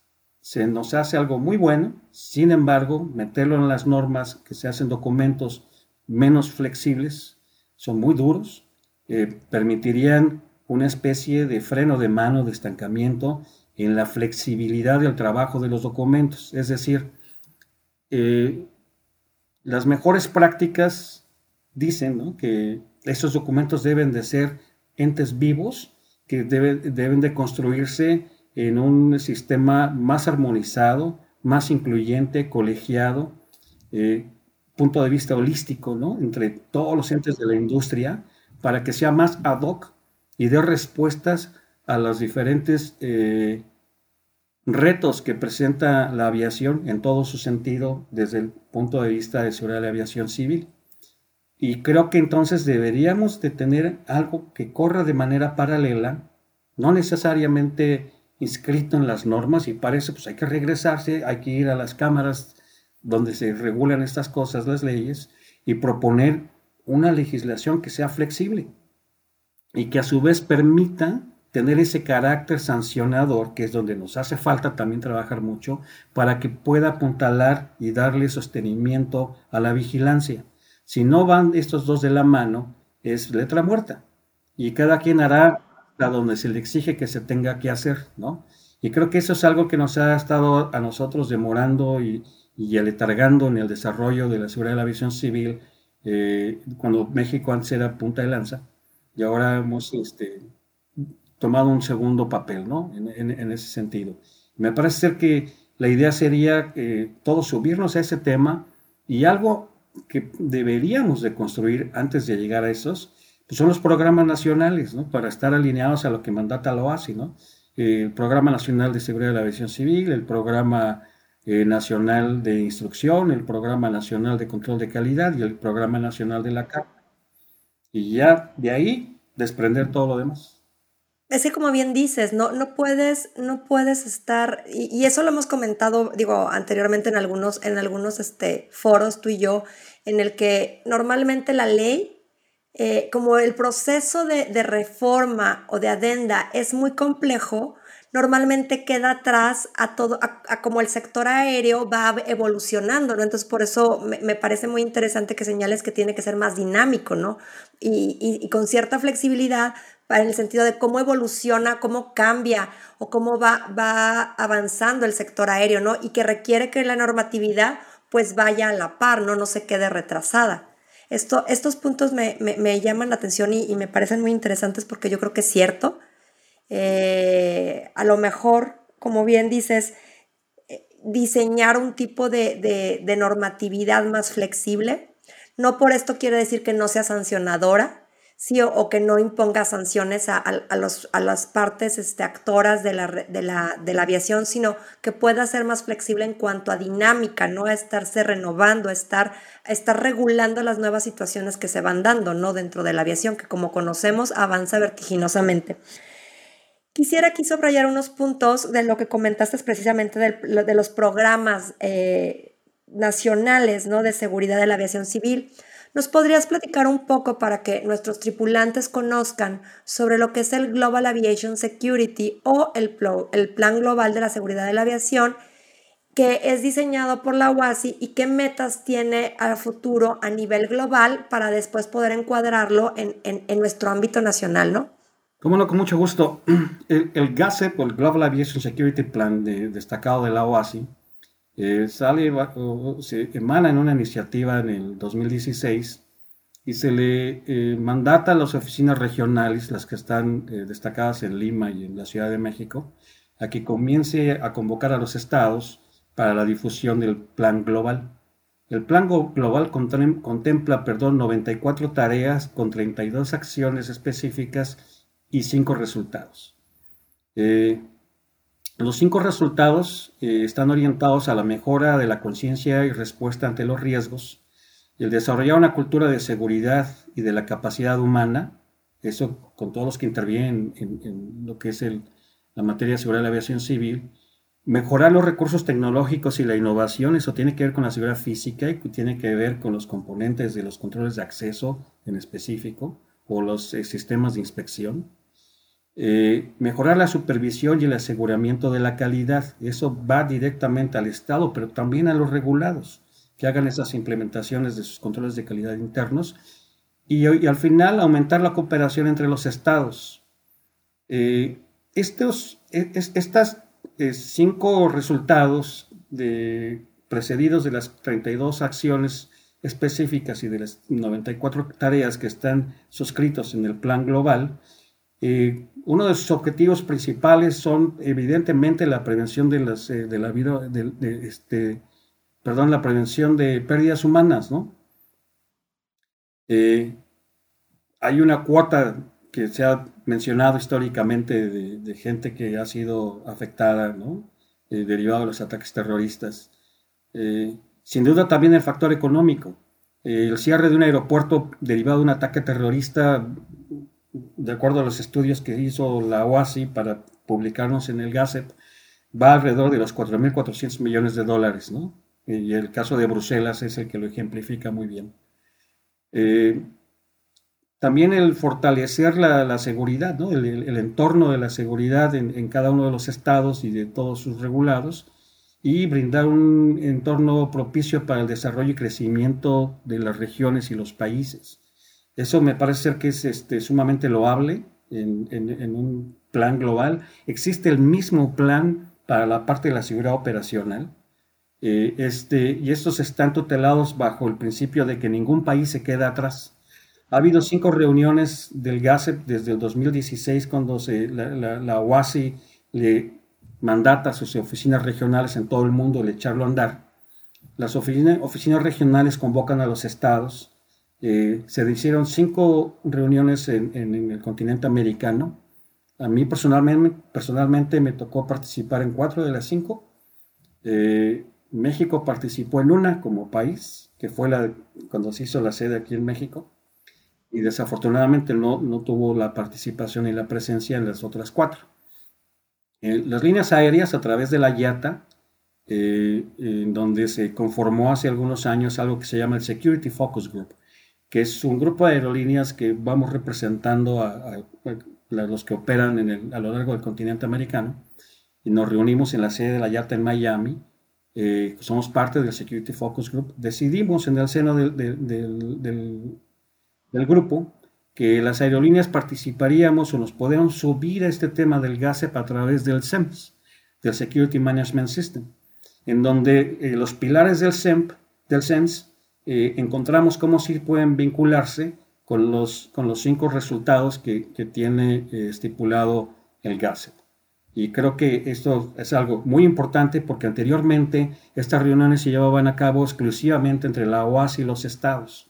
S2: se nos hace algo muy bueno, sin embargo, meterlo en las normas que se hacen documentos menos flexibles, son muy duros, eh, permitirían una especie de freno de mano, de estancamiento en la flexibilidad del trabajo de los documentos. Es decir, eh, las mejores prácticas dicen que estos documentos deben de ser entes vivos, que deben de construirse en un sistema más armonizado, más incluyente, colegiado, eh, punto de vista holístico, ¿no? Entre todos los entes de la industria, para que sea más ad hoc y dé respuestas a las diferentes eh, retos que presenta la aviación en todo su sentido desde el punto de vista de seguridad de la aviación civil. Y creo que entonces deberíamos de tener algo que corra de manera paralela, no necesariamente inscrito en las normas y para eso pues hay que regresarse, hay que ir a las cámaras donde se regulan estas cosas, las leyes, y proponer una legislación que sea flexible y que a su vez permita tener ese carácter sancionador, que es donde nos hace falta también trabajar mucho, para que pueda apuntalar y darle sostenimiento a la vigilancia. Si no van estos dos de la mano, es letra muerta. Y cada quien hará a donde se le exige que se tenga que hacer, ¿no? Y creo que eso es algo que nos ha estado a nosotros demorando y, y aletargando en el desarrollo de la seguridad de la aviación civil, eh, cuando México antes era punta de lanza, y ahora hemos este, tomado un segundo papel, ¿no? En, ese sentido. Me parece ser que la idea sería que todos subirnos a ese tema y algo que deberíamos de construir antes de llegar a esos, pues son los programas nacionales, ¿no? Para estar alineados a lo que mandata la OASI, ¿no? El Programa Nacional de Seguridad de la Aviación Civil, el Programa eh, Nacional de Instrucción, el Programa Nacional de Control de Calidad y el Programa Nacional de la CAP. Y ya de ahí desprender todo lo demás.
S1: Es que como bien dices, no, no puedes, no puedes estar, y, eso lo hemos comentado, digo, anteriormente en algunos, en algunos este, foros, tú y yo, en el que normalmente la ley eh, como el proceso de, reforma o de adenda es muy complejo, normalmente queda atrás a todo, a, como el sector aéreo va evolucionando, ¿no? Entonces, por eso me, parece muy interesante que señales que tiene que ser más dinámico, ¿no? Y, con cierta flexibilidad para el sentido de cómo evoluciona, cómo cambia o cómo va, va avanzando el sector aéreo, ¿no? Y que requiere que la normatividad pues vaya a la par, ¿no? No se quede retrasada. Esto, estos puntos me, llaman la atención y, me parecen muy interesantes porque yo creo que es cierto. Eh, a lo mejor, como bien dices, eh, diseñar un tipo de, de normatividad más flexible. No por esto quiere decir que no sea sancionadora, sí, o, que no imponga sanciones a, los, a las partes este, actoras de la, de, la, de la, aviación, sino que pueda ser más flexible en cuanto a dinámica, no a estarse renovando, a estar, a estar regulando las nuevas situaciones que se van dando ¿no? dentro de la aviación, que como conocemos avanza vertiginosamente. Quisiera aquí subrayar unos puntos de lo que comentaste precisamente de, los programas eh, nacionales ¿no? de seguridad de la aviación civil. ¿Nos podrías platicar un poco para que nuestros tripulantes conozcan sobre lo que es el Global Aviation Security o el, Plan Global de la Seguridad de la Aviación, que es diseñado por la UASI y qué metas tiene al futuro a nivel global para después poder encuadrarlo en, en, nuestro ámbito nacional, ¿no?
S2: Cómo no, con mucho gusto. El, el GASEP o el Global Aviation Security Plan destacado de la OASI eh, sale, se emana en una iniciativa en el 2016 y se le eh, mandata a las oficinas regionales, las que están eh, destacadas en Lima y en la Ciudad de México, a que comience a convocar a los estados para la difusión del plan global. El plan global contempla perdón, 94 tareas con 32 acciones específicas y 5 resultados. Los cinco resultados eh, están orientados a la mejora de la conciencia y respuesta ante los riesgos, el desarrollar una cultura de seguridad y de la capacidad humana, eso con todos los que intervienen en, lo que es la materia de seguridad de la aviación civil, mejorar los recursos tecnológicos y la innovación, eso tiene que ver con la seguridad física y tiene que ver con los componentes de los controles de acceso en específico o los eh, sistemas de inspección eh, mejorar la supervisión y el aseguramiento de la calidad. Eso va directamente al Estado, pero también a los regulados, que hagan esas implementaciones de sus controles de calidad internos. Y, al final, aumentar la cooperación entre los Estados. Eh, estos e, estas eh, cinco resultados de, precedidos de las 32 acciones específicas y de las 94 tareas que están suscritos en el plan global, uno de sus objetivos principales son evidentemente la prevención de, las, eh, de la vida, de, este, perdón, la prevención de pérdidas humanas, ¿no? Eh, hay una cuota que se ha mencionado históricamente de, gente que ha sido afectada, ¿no? Eh, derivado de los ataques terroristas. sin duda también el factor económico. el cierre de un aeropuerto derivado de un ataque terrorista de acuerdo a los estudios que hizo la OASI para publicarnos en el GASEP, va alrededor de los 4.400 millones de dólares, ¿no? Y el caso de Bruselas es el que lo ejemplifica muy bien. Eh, también el fortalecer la, seguridad, ¿no? el, entorno de la seguridad en, cada uno de los estados y de todos sus regulados, y brindar un entorno propicio para el desarrollo y crecimiento de las regiones y los países. Eso me parece ser que es este, sumamente loable en, un plan global. Existe el mismo plan para la parte de la seguridad operacional. Eh, este, y estos están tutelados bajo el principio de que ningún país se queda atrás. Ha habido cinco reuniones del GASEP desde el 2016 cuando la, la, OASI le mandata a sus oficinas regionales en todo el mundo el echarlo a andar. Las oficinas regionales convocan a los estados eh, se hicieron cinco reuniones en, el continente americano. A mí personalmente, me tocó participar en cuatro de las cinco. Eh, México participó en una como país, que fue la cuando se hizo la sede aquí en México, y desafortunadamente no, no tuvo la participación y la presencia en las otras cuatro. Eh, las líneas aéreas a través de la IATA, en donde se conformó hace algunos años algo que se llama el Security Focus Group, que es un grupo de aerolíneas que vamos representando a, los que operan en a lo largo del continente americano, y nos reunimos en la sede de la YATA en Miami, eh, somos parte del Security Focus Group, decidimos en el seno del, del, del, grupo que las aerolíneas participaríamos o nos podíamos subir a este tema del GASEP a través del SEMS, del Security Management System, en donde eh, los pilares del, SEMP, del SEMS eh, encontramos cómo sí pueden vincularse con los, con los cinco resultados que, tiene estipulado el GASEP. Y creo que esto es algo muy importante porque anteriormente estas reuniones se llevaban a cabo exclusivamente entre la OAS y los estados.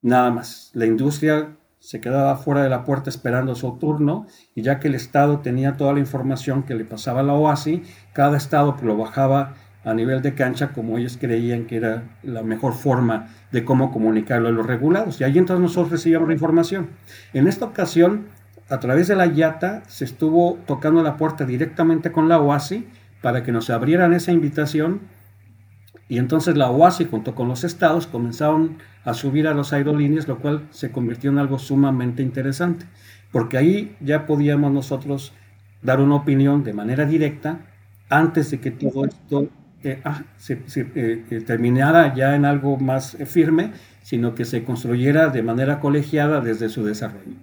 S2: Nada más. La industria se quedaba fuera de la puerta esperando su turno y ya que el estado tenía toda la información que le pasaba a la OASI, cada estado lo bajaba a nivel de cancha como ellos creían que era la mejor forma de cómo comunicarlo a los regulados. Y ahí entonces nosotros recibíamos la información. En esta ocasión a través de la YATA se estuvo tocando la puerta directamente con la OASI para que nos abrieran esa invitación y entonces la OASI junto con los estados comenzaron a subir a los aerolíneas, lo cual se convirtió en algo sumamente interesante, porque ahí ya podíamos nosotros dar una opinión de manera directa antes de que todo esto eh, ah, se, eh, eh, terminara ya en algo más firme, sino que se construyera de manera colegiada desde su desarrollo.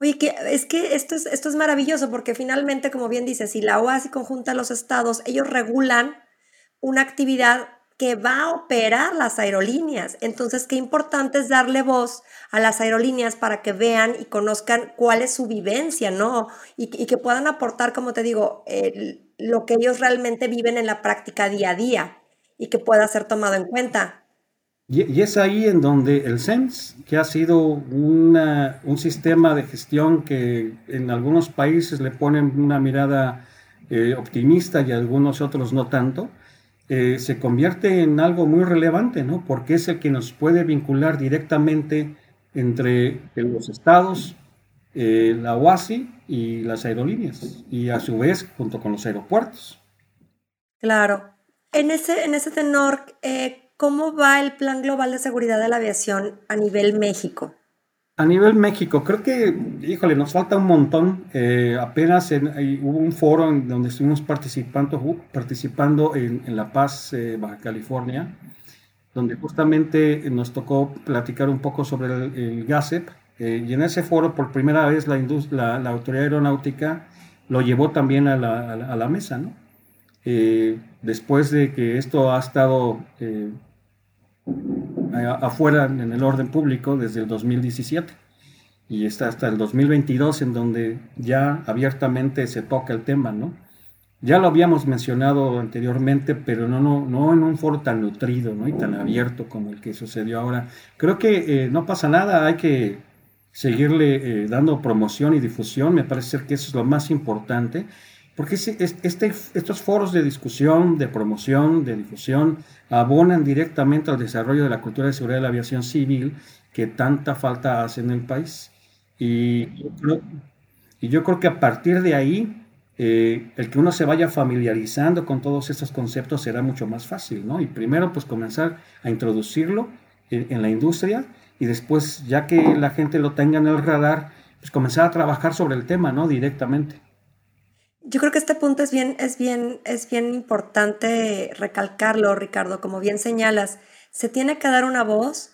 S1: Oye, que es que esto es, esto es maravilloso porque finalmente, como bien dice, si la OASI conjunta a los estados, ellos regulan una actividad que va a operar las aerolíneas. Entonces, qué importante es darle voz a las aerolíneas para que vean y conozcan cuál es su vivencia, ¿no? Y, que puedan aportar, como te digo, lo que ellos realmente viven en la práctica día a día y que pueda ser tomado en cuenta.
S2: Y, es ahí en donde el SENS, que ha sido una, un sistema de gestión que en algunos países le ponen una mirada eh, optimista y algunos otros no tanto, eh, se convierte en algo muy relevante, ¿no? Porque es el que nos puede vincular directamente entre los estados, eh, la OASI y las aerolíneas, y a su vez junto con los aeropuertos.
S1: Claro. En ese, en ese tenor, ¿Cómo va el Plan Global de Seguridad de la Aviación a nivel México?
S2: A nivel México, creo que, híjole, nos falta un montón. Eh, apenas hubo un foro en donde estuvimos participando, participando en, La Paz, eh, Baja California, donde justamente nos tocó platicar un poco sobre el, GASEP. Eh, y en ese foro, por primera vez, la, la, Autoridad Aeronáutica lo llevó también a la, a la mesa, ¿no? después de que esto ha estado afuera en el orden público desde el 2017 y está hasta el 2022 en donde ya abiertamente se toca el tema, ¿no? Ya lo habíamos mencionado anteriormente, pero no, no, no en un foro tan nutrido ¿no? y tan abierto como el que sucedió ahora. Creo que eh, no pasa nada, hay que seguirle eh, dando promoción y difusión, me parece que eso es lo más importante porque este, estos foros de discusión, de promoción, de difusión, abonan directamente al desarrollo de la cultura de seguridad de la aviación civil que tanta falta hace en el país. Y yo creo, que a partir de ahí, eh, el que uno se vaya familiarizando con todos estos conceptos será mucho más fácil, ¿no? Y primero, pues comenzar a introducirlo en la industria y después, ya que la gente lo tenga en el radar, pues comenzar a trabajar sobre el tema, ¿no? Directamente.
S1: Yo creo que este punto es bien, es bien, es bien importante recalcarlo, Ricardo, como bien señalas. Se tiene que dar una voz.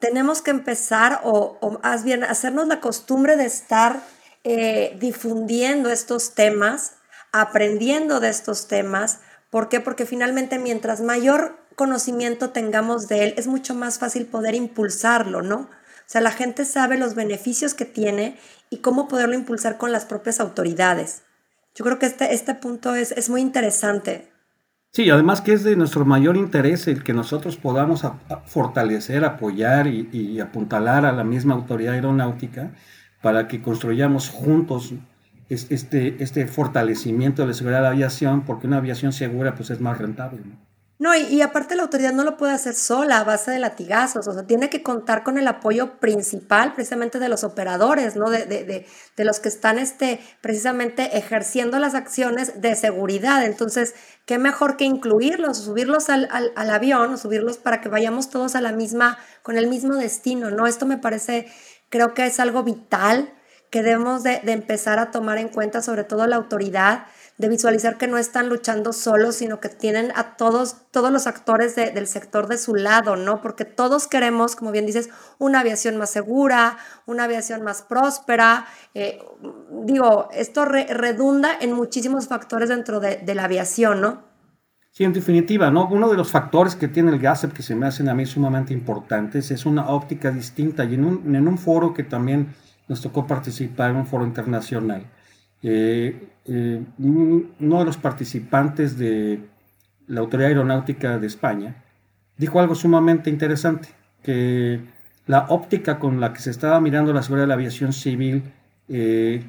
S1: Tenemos que empezar, o, más bien hacernos la costumbre de estar eh, difundiendo estos temas, aprendiendo de estos temas. ¿Por qué? Porque finalmente mientras mayor conocimiento tengamos de él, es mucho más fácil poder impulsarlo, ¿no? O sea, la gente sabe los beneficios que tiene y cómo poderlo impulsar con las propias autoridades. Yo creo que este, este punto es, es muy interesante.
S2: Sí, además que es de nuestro mayor interés el que nosotros podamos fortalecer, apoyar y, apuntalar a la misma autoridad aeronáutica para que construyamos juntos este, este fortalecimiento de la seguridad de la aviación, porque una aviación segura pues es más rentable.
S1: No, y, aparte la autoridad no lo puede hacer sola a base de latigazos, o sea, tiene que contar con el apoyo principal precisamente de los operadores, ¿no? De, de, de, de los que están este, precisamente ejerciendo las acciones de seguridad. Entonces, qué mejor que incluirlos, subirlos al, al, al avión, subirlos para que vayamos todos a la misma, con el mismo destino, ¿no? Esto me parece, creo que es algo vital que debemos de, de empezar a tomar en cuenta, sobre todo la autoridad, de visualizar que no están luchando solos, sino que tienen a todos, todos los actores del sector de su lado, ¿no? Porque todos queremos, como bien dices, una aviación más segura, una aviación más próspera. Eh, digo, esto redunda en muchísimos factores dentro de, la aviación, ¿no?
S2: Sí, en definitiva, ¿no? Uno de los factores que tiene el GASEP que se me hacen a mí sumamente importantes es una óptica distinta y en un, foro que también nos tocó participar, un foro internacional eh, eh, uno de los participantes de la Autoridad Aeronáutica de España dijo algo sumamente interesante, que la óptica con la que se estaba mirando la seguridad de la aviación civil eh,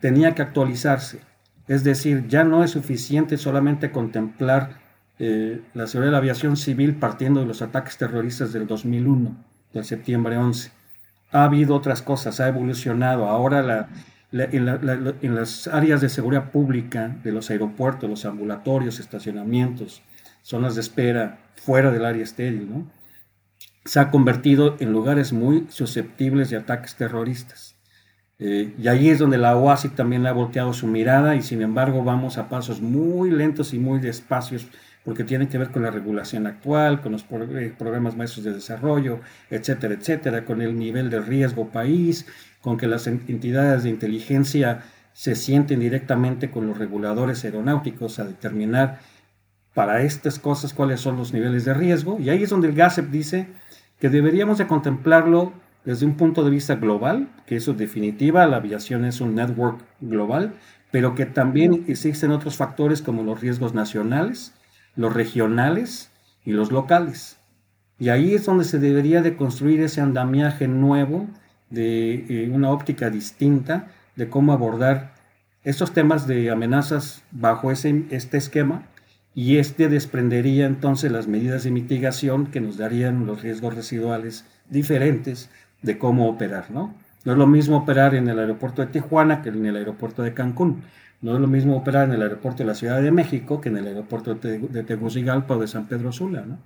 S2: tenía que actualizarse. Es decir, ya no es suficiente solamente contemplar la seguridad de la aviación civil partiendo de los ataques terroristas del 2001, del septiembre 11. Ha habido otras cosas, ha evolucionado. Ahora la, en, las áreas de seguridad pública de los aeropuertos, los ambulatorios, estacionamientos, zonas de espera fuera del área estéril, ¿no? se ha convertido en lugares muy susceptibles de ataques terroristas. Eh, y ahí es donde la OASI también ha volteado su mirada y sin embargo vamos a pasos muy lentos y muy despacios porque tiene que ver con la regulación actual, con los eh, programas maestros de desarrollo, etcétera, etcétera, con el nivel de riesgo país, con que las entidades de inteligencia se sienten directamente con los reguladores aeronáuticos a determinar para estas cosas cuáles son los niveles de riesgo. Y ahí es donde el GASEP dice que deberíamos de contemplarlo desde un punto de vista global, que eso es definitiva, la aviación es un network global, pero que también existen otros factores como los riesgos nacionales, los regionales y los locales. Y ahí es donde se debería de construir ese andamiaje nuevo de eh, una óptica distinta de cómo abordar estos temas de amenazas bajo ese, este esquema y este desprendería entonces las medidas de mitigación que nos darían los riesgos residuales diferentes de cómo operar, ¿no? No es lo mismo operar en el aeropuerto de Tijuana que en el aeropuerto de Cancún. No es lo mismo operar en el aeropuerto de la Ciudad de México que en el aeropuerto de, Tegucigalpa o de San Pedro Sula, ¿no?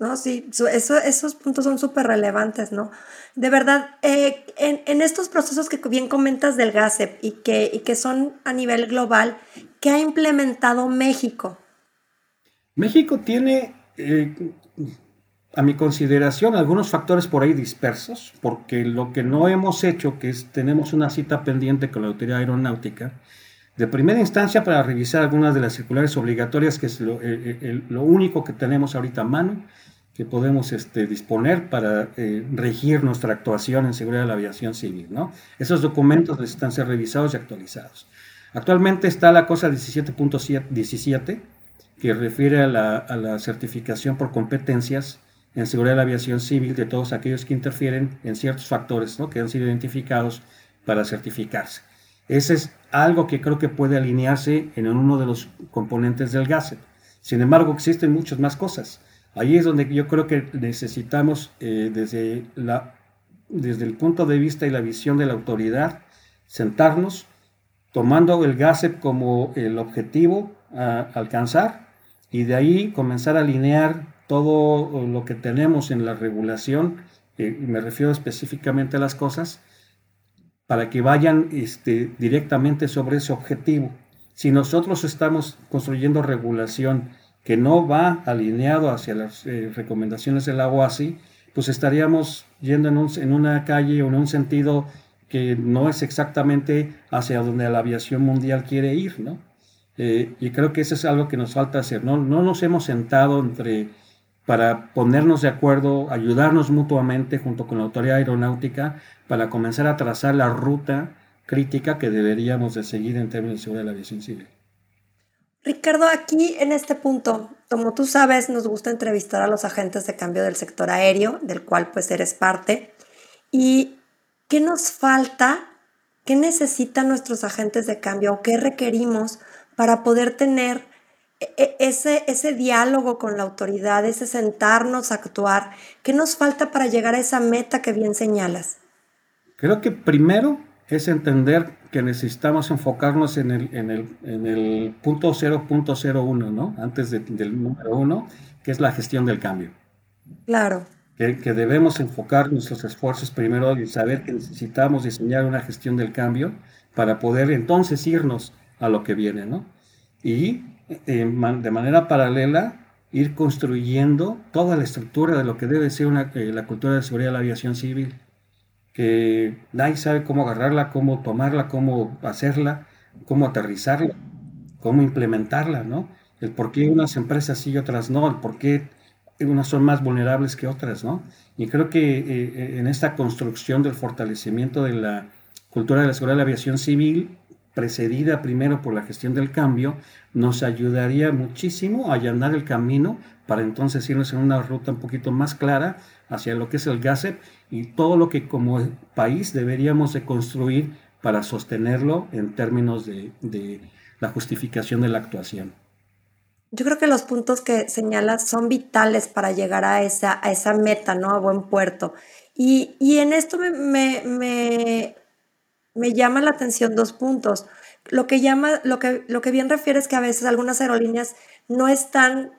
S1: No, sí, eso, esos puntos son súper relevantes, ¿no? De verdad, eh, en, estos procesos que bien comentas del GASEP y que, y que son a nivel global, ¿qué ha implementado México?
S2: México tiene, eh, a mi consideración, algunos factores por ahí dispersos, porque lo que no hemos hecho, que es, tenemos una cita pendiente con la Autoridad Aeronáutica, de primera instancia para revisar algunas de las circulares obligatorias, que es lo, eh, lo único que tenemos ahorita a mano, que podemos este, disponer para eh, regir nuestra actuación en seguridad de la aviación civil. Esos documentos necesitan ser revisados y actualizados. Actualmente está la cosa 17.17, que refiere a la, a la, certificación por competencias en seguridad de la aviación civil de todos aquellos que interfieren en ciertos factores ¿no? que han sido identificados para certificarse. Ese es algo que creo que puede alinearse en uno de los componentes del GASEP. Sin embargo, existen muchas más cosas. Ahí es donde yo creo que necesitamos, eh, desde, desde el punto de vista y la visión de la autoridad, sentarnos tomando el GASEP como el objetivo a alcanzar y de ahí comenzar a alinear todo lo que tenemos en la regulación, eh, me refiero específicamente a las cosas, para que vayan este, directamente sobre ese objetivo. Si nosotros estamos construyendo regulación que no va alineado hacia las eh, recomendaciones de la OASI, pues estaríamos yendo en, una calle o en un sentido que no es exactamente hacia donde la aviación mundial quiere ir, ¿no? Eh, y creo que eso es algo que nos falta hacer, ¿no? No nos hemos sentado entre, para ponernos de acuerdo, ayudarnos mutuamente junto con la autoridad aeronáutica para comenzar a trazar la ruta crítica que deberíamos de seguir en términos de seguridad de la aviación civil.
S1: Ricardo, aquí en este punto, como tú sabes, nos gusta entrevistar a los agentes de cambio del sector aéreo, del cual pues eres parte. ¿Y qué nos falta? ¿Qué necesitan nuestros agentes de cambio qué requerimos para poder tener ese, ese diálogo con la autoridad, ese sentarnos a actuar, ¿qué nos falta para llegar a esa meta que bien señalas?
S2: Creo que primero es entender que necesitamos enfocarnos en el, en el, en el punto 0.01, ¿no? Antes del número uno, que es la gestión del cambio.
S1: Claro.
S2: Que, que, debemos enfocar nuestros esfuerzos primero y saber que necesitamos diseñar una gestión del cambio para poder entonces irnos a lo que viene, ¿no? Y de manera paralela ir construyendo toda la estructura de lo que debe ser una, eh, la cultura de seguridad de la aviación civil que nadie sabe cómo agarrarla, cómo tomarla, cómo hacerla, cómo aterrizarla, cómo implementarla, ¿no? El por qué unas empresas sí y otras no, el por qué unas son más vulnerables que otras, ¿no? Y creo que eh, eh, en esta construcción del fortalecimiento de la cultura de la seguridad de la aviación civil, precedida primero por la gestión del cambio, nos ayudaría muchísimo a allanar el camino para entonces irnos en una ruta un poquito más clara hacia lo que es el GASEP y todo lo que como país deberíamos de construir para sostenerlo en términos de, la justificación de la actuación.
S1: Yo creo que los puntos que señalas son vitales para llegar a esa, a esa meta, ¿no? A buen puerto. Y, en esto me, llama la atención dos puntos. Lo que, llama, lo, que, lo que bien refiere es que a veces algunas aerolíneas no están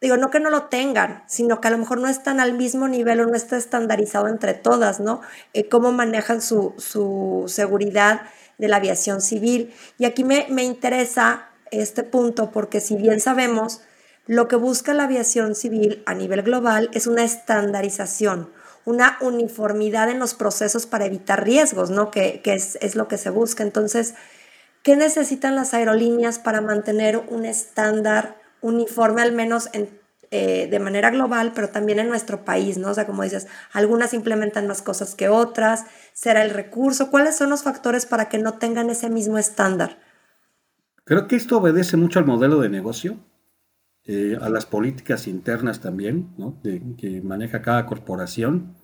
S1: digo, no que no lo tengan, sino que a lo mejor no están al mismo nivel o no está estandarizado entre todas, ¿no? Eh, cómo manejan su, su, seguridad de la aviación civil. Y aquí me, me interesa este punto porque si bien sabemos, lo que busca la aviación civil a nivel global es una estandarización, una uniformidad en los procesos para evitar riesgos, ¿no? Que, que es, es lo que se busca. Entonces, ¿qué necesitan las aerolíneas para mantener un estándar uniforme al menos eh, de manera global, pero también en nuestro país, ¿no? O sea, como dices, algunas implementan más cosas que otras, será el recurso, ¿cuáles son los factores para que no tengan ese mismo estándar?
S2: Creo que esto obedece mucho al modelo de negocio, eh, a las políticas internas también, ¿no? que maneja cada corporación,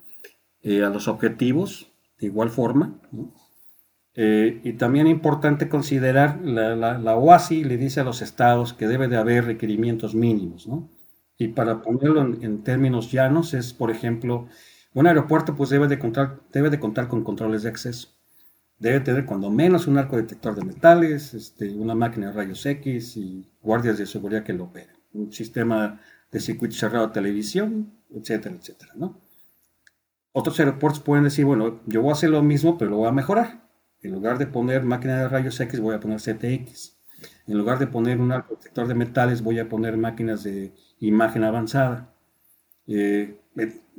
S2: eh, a los objetivos, de igual forma, ¿no? Eh, y también importante considerar, la, la, OASI le dice a los estados que debe de haber requerimientos mínimos, ¿no? Y para ponerlo en, términos llanos es, por ejemplo, un aeropuerto pues debe de contar, debe de contar con controles de acceso. Debe tener cuando menos un arco detector de metales, este, una máquina de rayos X y guardias de seguridad que lo operen. Un sistema de circuito cerrado de televisión, etcétera, etcétera, ¿no? Otros aeropuertos pueden decir, bueno, yo voy a hacer lo mismo, pero lo voy a mejorar en lugar de poner máquina de rayos X, voy a poner CTX. En lugar de poner un detector de metales, voy a poner máquinas de imagen avanzada. Eh,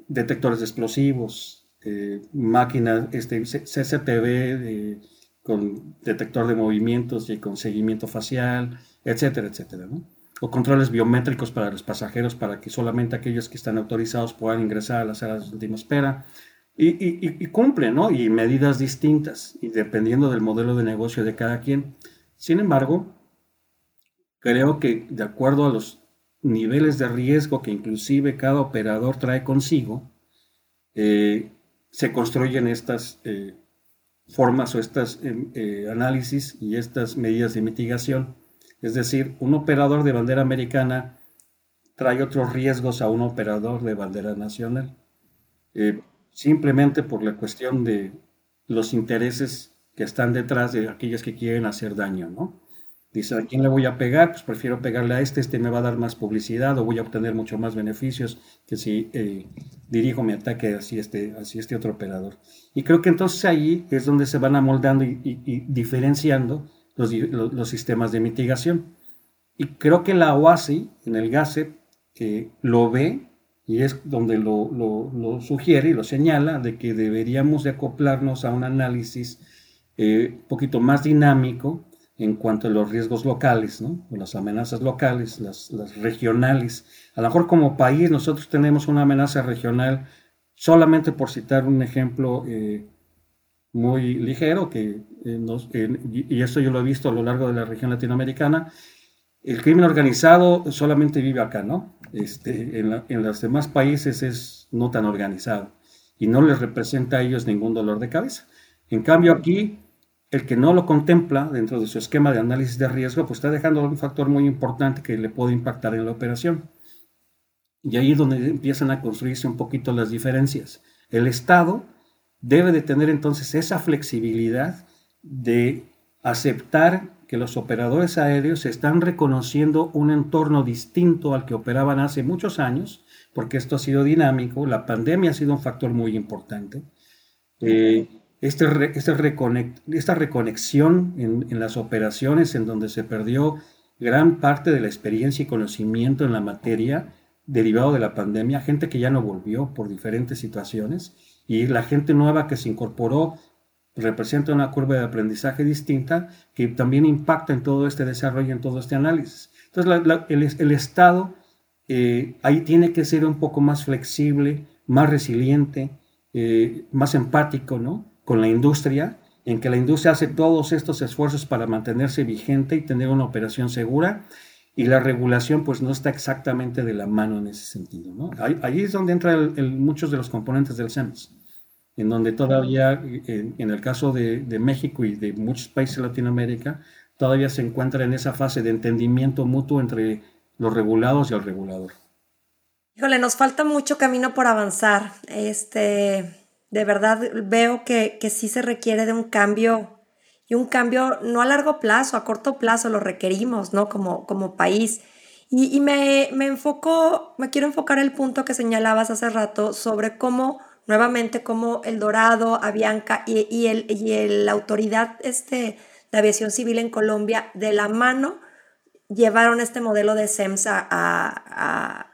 S2: detectores de explosivos, eh, máquinas este, CCTV con detector de movimientos y con seguimiento facial, etcétera, etcétera. O controles biométricos para los pasajeros para que solamente aquellos que están autorizados puedan ingresar a las salas de última espera. Y, y, y, cumple, ¿no? Y medidas distintas, y dependiendo del modelo de negocio de cada quien. Sin embargo, creo que de acuerdo a los niveles de riesgo que inclusive cada operador trae consigo, eh, se construyen estas eh, formas o estos eh, análisis y estas medidas de mitigación. Es decir, un operador de bandera americana trae otros riesgos a un operador de bandera nacional simplemente por la cuestión de los intereses que están detrás de aquellos que quieren hacer daño, ¿no? Dice, ¿a quién le voy a pegar? Pues prefiero pegarle a este, este me va a dar más publicidad o voy a obtener mucho más beneficios que si eh, dirijo mi ataque hacia este, hacia este otro operador. Y creo que entonces ahí es donde se van amoldando y, diferenciando los, los, sistemas de mitigación. Y creo que la OASI en el GASEP que lo ve y es donde lo, lo, sugiere y lo señala de que deberíamos de acoplarnos a un análisis eh, un poquito más dinámico en cuanto a los riesgos locales, ¿no? las amenazas locales, las, las, regionales. A lo mejor como país nosotros tenemos una amenaza regional, solamente por citar un ejemplo eh, muy ligero, que, eh, y esto yo lo he visto a lo largo de la región latinoamericana, el crimen organizado solamente vive acá, ¿no? Este, en, los demás países es no tan organizado y no les representa a ellos ningún dolor de cabeza. En cambio aquí el que no lo contempla dentro de su esquema de análisis de riesgo, pues está dejando un factor muy importante que le puede impactar en la operación. Y ahí es donde empiezan a construirse un poquito las diferencias. El Estado debe de tener entonces esa flexibilidad de aceptar que los operadores aéreos están reconociendo un entorno distinto al que operaban hace muchos años, porque esto ha sido dinámico, la pandemia ha sido un factor muy importante. Eh, este, este esta reconexión en, en, las operaciones en donde se perdió gran parte de la experiencia y conocimiento en la materia derivado de la pandemia, gente que ya no volvió por diferentes situaciones y la gente nueva que se incorporó representa una curva de aprendizaje distinta que también impacta en todo este desarrollo, en todo este análisis. Entonces, el, Estado eh, ahí tiene que ser un poco más flexible, más resiliente, eh, más empático ¿no? con la industria, en que la industria hace todos estos esfuerzos para mantenerse vigente y tener una operación segura, y la regulación pues no está exactamente de la mano en ese sentido. ¿no? Ahí, es donde entran muchos de los componentes del SEMS en donde todavía, en, el caso de, México y de muchos países de Latinoamérica, todavía se encuentra en esa fase de entendimiento mutuo entre los regulados y el regulador.
S1: Híjole, nos falta mucho camino por avanzar. Este, de verdad veo que, que sí se requiere de un cambio y un cambio no a largo plazo, a corto plazo lo requerimos, ¿no? Como, como país. Y, y me, me enfoco, me quiero enfocar el punto que señalabas hace rato sobre cómo nuevamente como El Dorado, Avianca y, el, y la autoridad este, de aviación civil en Colombia de la mano llevaron este modelo de SEMS a,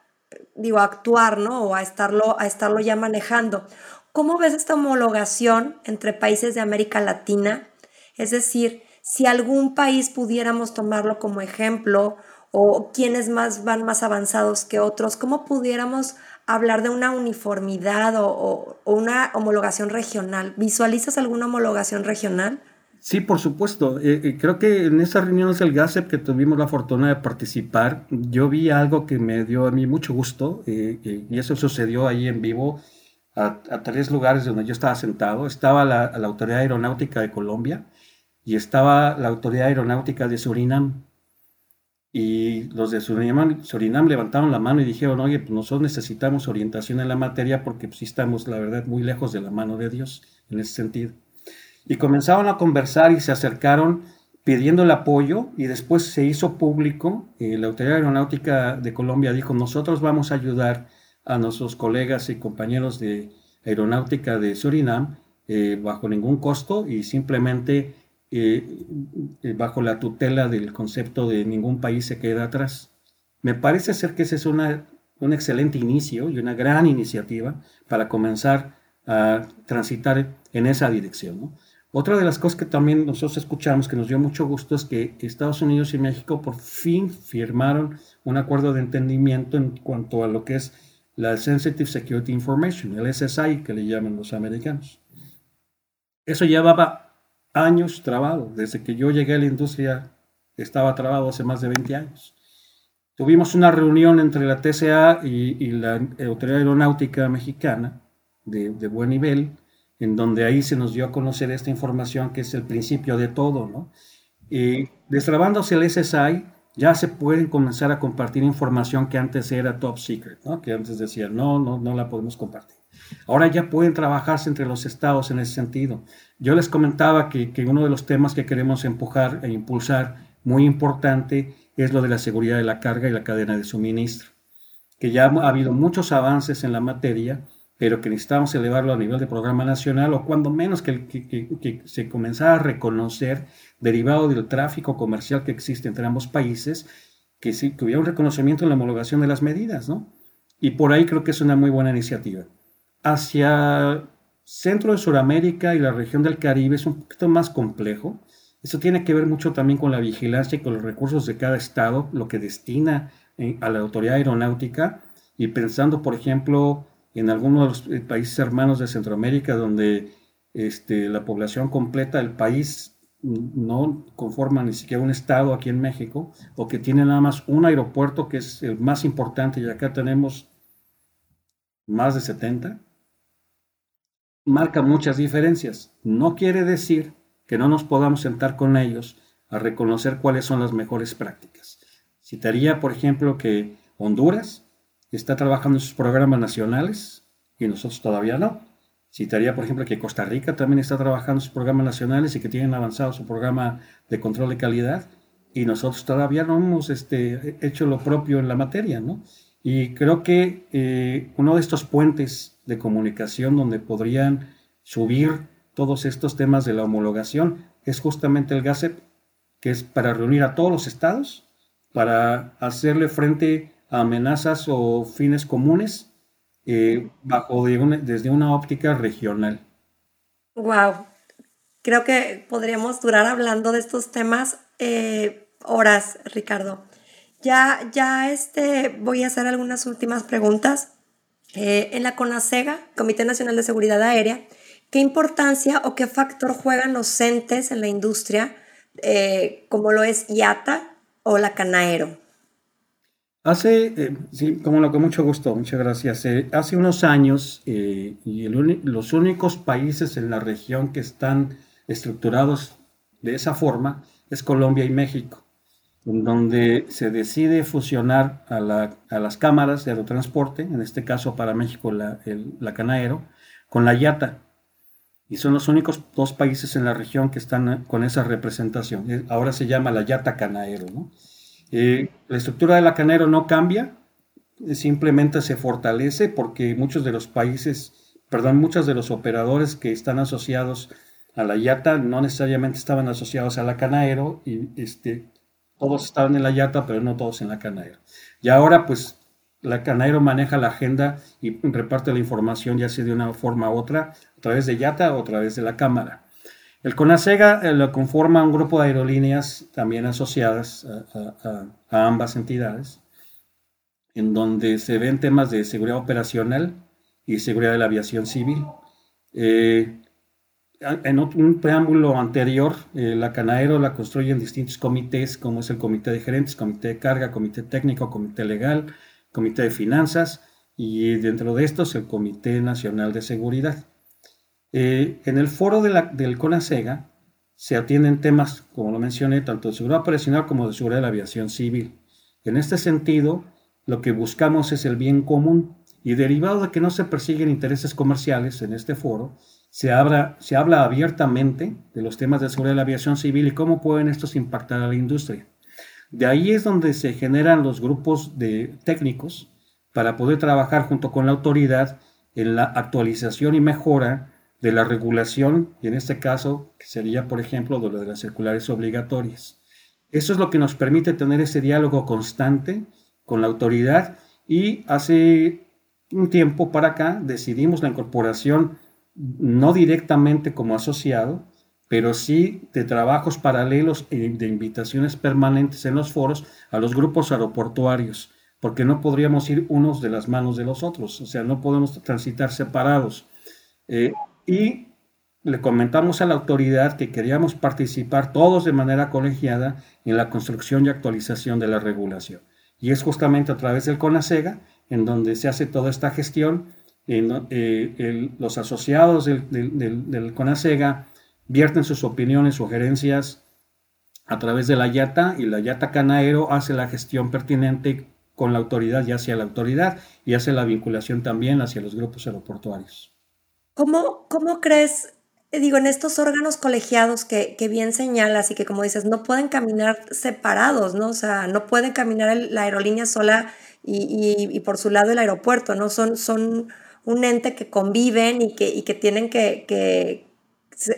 S1: digo, actuar, ¿no? O a estarlo, a estarlo ya manejando. ¿Cómo ves esta homologación entre países de América Latina? Es decir, si algún país pudiéramos tomarlo como ejemplo o quienes más van más avanzados que otros, ¿cómo pudiéramos hablar de una uniformidad o, una homologación regional. ¿Visualizas alguna homologación regional?
S2: Sí, por supuesto. Eh, eh, creo que en esas reuniones del GASEP que tuvimos la fortuna de participar, yo vi algo que me dio a mí mucho gusto eh, y eso sucedió ahí en vivo a, tres lugares donde yo estaba sentado. Estaba la Autoridad Aeronáutica de Colombia y estaba la Autoridad Aeronáutica de Surinam. Y los de Surinam, levantaron la mano y dijeron, oye, pues nosotros necesitamos orientación en la materia porque pues, estamos, la verdad, muy lejos de la mano de Dios en ese sentido. Y comenzaron a conversar y se acercaron pidiendo el apoyo y después se hizo público. Eh, la Autoridad Aeronáutica de Colombia dijo, nosotros vamos a ayudar a nuestros colegas y compañeros de aeronáutica de Surinam eh, bajo ningún costo y simplemente eh, eh, bajo la tutela del concepto de ningún país se queda atrás. Me parece ser que ese es una, un excelente inicio y una gran iniciativa para comenzar a transitar en esa dirección. Otra de las cosas que también nosotros escuchamos que nos dio mucho gusto es que Estados Unidos y México por fin firmaron un acuerdo de entendimiento en cuanto a lo que es la Sensitive Security Information, el SSI que le llaman los americanos. Eso llevaba años trabado. Desde que yo llegué a la industria estaba trabado hace más de 20 años. Tuvimos una reunión entre la TCA y, la Autoridad Aeronáutica Mexicana de, buen nivel, en donde ahí se nos dio a conocer esta información que es el principio de todo, ¿no? Y destrabándose el SSI, ya se pueden comenzar a compartir información que antes era top secret, ¿no? Que antes decían, no, no, no la podemos compartir. Ahora ya pueden trabajarse entre los estados en ese sentido. Yo les comentaba que, uno de los temas que queremos empujar e impulsar muy importante es lo de la seguridad de la carga y la cadena de suministro, que ya ha habido muchos avances en la materia, pero que necesitamos elevarlo a nivel de programa nacional o cuando menos que, se comenzara a reconocer, derivado del tráfico comercial que existe entre ambos países, que, sí, que hubiera un reconocimiento en la homologación de las medidas, ¿no? Y por ahí creo que es una muy buena iniciativa hacia centro de Sudamérica y la región del Caribe es un poquito más complejo. Eso tiene que ver mucho también con la vigilancia y con los recursos de cada estado, lo que destina eh, a la autoridad aeronáutica y pensando, por ejemplo, en algunos de los eh, países hermanos de Centroamérica donde este, la población completa del país no conforma ni siquiera un estado aquí en México o que tiene nada más un aeropuerto que es el más importante y acá tenemos más de 70 marca muchas diferencias. No quiere decir que no nos podamos sentar con ellos a reconocer cuáles son las mejores prácticas. Citaría, por ejemplo, que Honduras está trabajando en sus programas nacionales y nosotros todavía no. Citaría, por ejemplo, que Costa Rica también está trabajando en sus programas nacionales y que tienen avanzado su programa de control de calidad y nosotros todavía no hemos este, hecho lo propio en la materia, ¿no? Y creo que eh, uno de estos puentes de comunicación donde podrían subir todos estos temas de la homologación es justamente el GASEP, que es para reunir a todos los estados, para hacerle frente a amenazas o fines comunes eh, bajo desde una óptica regional.
S1: Wow, creo que podríamos durar hablando de estos temas eh, horas, Ricardo. Ya, ya este, voy a hacer algunas últimas preguntas. Eh, en la CONASEGA, Comité Nacional de Seguridad Aérea, ¿qué importancia o qué factor juegan los entes en la industria, eh, como lo es IATA o la Canaero?
S2: Hace, eh, sí, como lo con mucho gusto, muchas gracias. hace unos años, y los únicos países en la región que están estructurados de esa forma es Colombia y México en donde se decide fusionar a, las cámaras de aerotransporte, en este caso para México la, la Canaero, con la IATA. Y son los únicos dos países en la región que están eh, con esa representación. Eh, ahora se llama la IATA Canaero. Eh, la estructura de la Canaero no cambia, simplemente se fortalece porque muchos de los países, perdón, muchos de los operadores que están asociados a la IATA no necesariamente estaban asociados a la Canaero y este, todos estaban en la Yata, pero no todos en la Canaero. Y ahora, pues, la Canaero maneja la agenda y reparte la información, ya sea de una forma u otra, a través de Yata o a través de la Cámara. El CONASEGA eh, lo conforma un grupo de aerolíneas también asociadas a, ambas entidades, en donde se ven temas de seguridad operacional y seguridad de la aviación civil. Eh, en un preámbulo anterior, eh, la Canaero la construyen distintos comités, como es el comité de gerentes, comité de carga, comité técnico, comité legal, comité de finanzas y dentro de estos el Comité Nacional de Seguridad. Eh, en el foro de la, del CONASEGA se atienden temas, como lo mencioné, tanto de seguridad operacional como de seguridad de la aviación civil. En este sentido, lo que buscamos es el bien común y derivado de que no se persiguen intereses comerciales en este foro, se habla, se habla abiertamente de los temas de seguridad de la aviación civil y cómo pueden estos impactar a la industria. De ahí es donde se generan los grupos de técnicos para poder trabajar junto con la autoridad en la actualización y mejora de la regulación, y en este caso sería, por ejemplo, de, de las circulares obligatorias. Eso es lo que nos permite tener ese diálogo constante con la autoridad y hace un tiempo para acá decidimos la incorporación no directamente como asociado, pero sí de trabajos paralelos y de invitaciones permanentes en los foros a los grupos aeroportuarios, porque no podríamos ir unos de las manos de los otros, o sea, no podemos transitar separados. Eh, y le comentamos a la autoridad que queríamos participar todos de manera colegiada en la construcción y actualización de la regulación. Y es justamente a través del CONASEGA en donde se hace toda esta gestión eh, los asociados del, del, CONASEGA vierten sus opiniones, sugerencias a través de la YATA y la YATA Canaero hace la gestión pertinente con la autoridad y hacia la autoridad y hace la vinculación también hacia los grupos aeroportuarios.
S1: ¿Cómo, cómo crees, digo, en estos órganos colegiados que, que, bien señalas y que como dices, no pueden caminar separados, ¿no? O sea, no pueden caminar la aerolínea sola y, y, y, por su lado el aeropuerto, ¿no? Son, son un ente que conviven y que, que tienen que, que,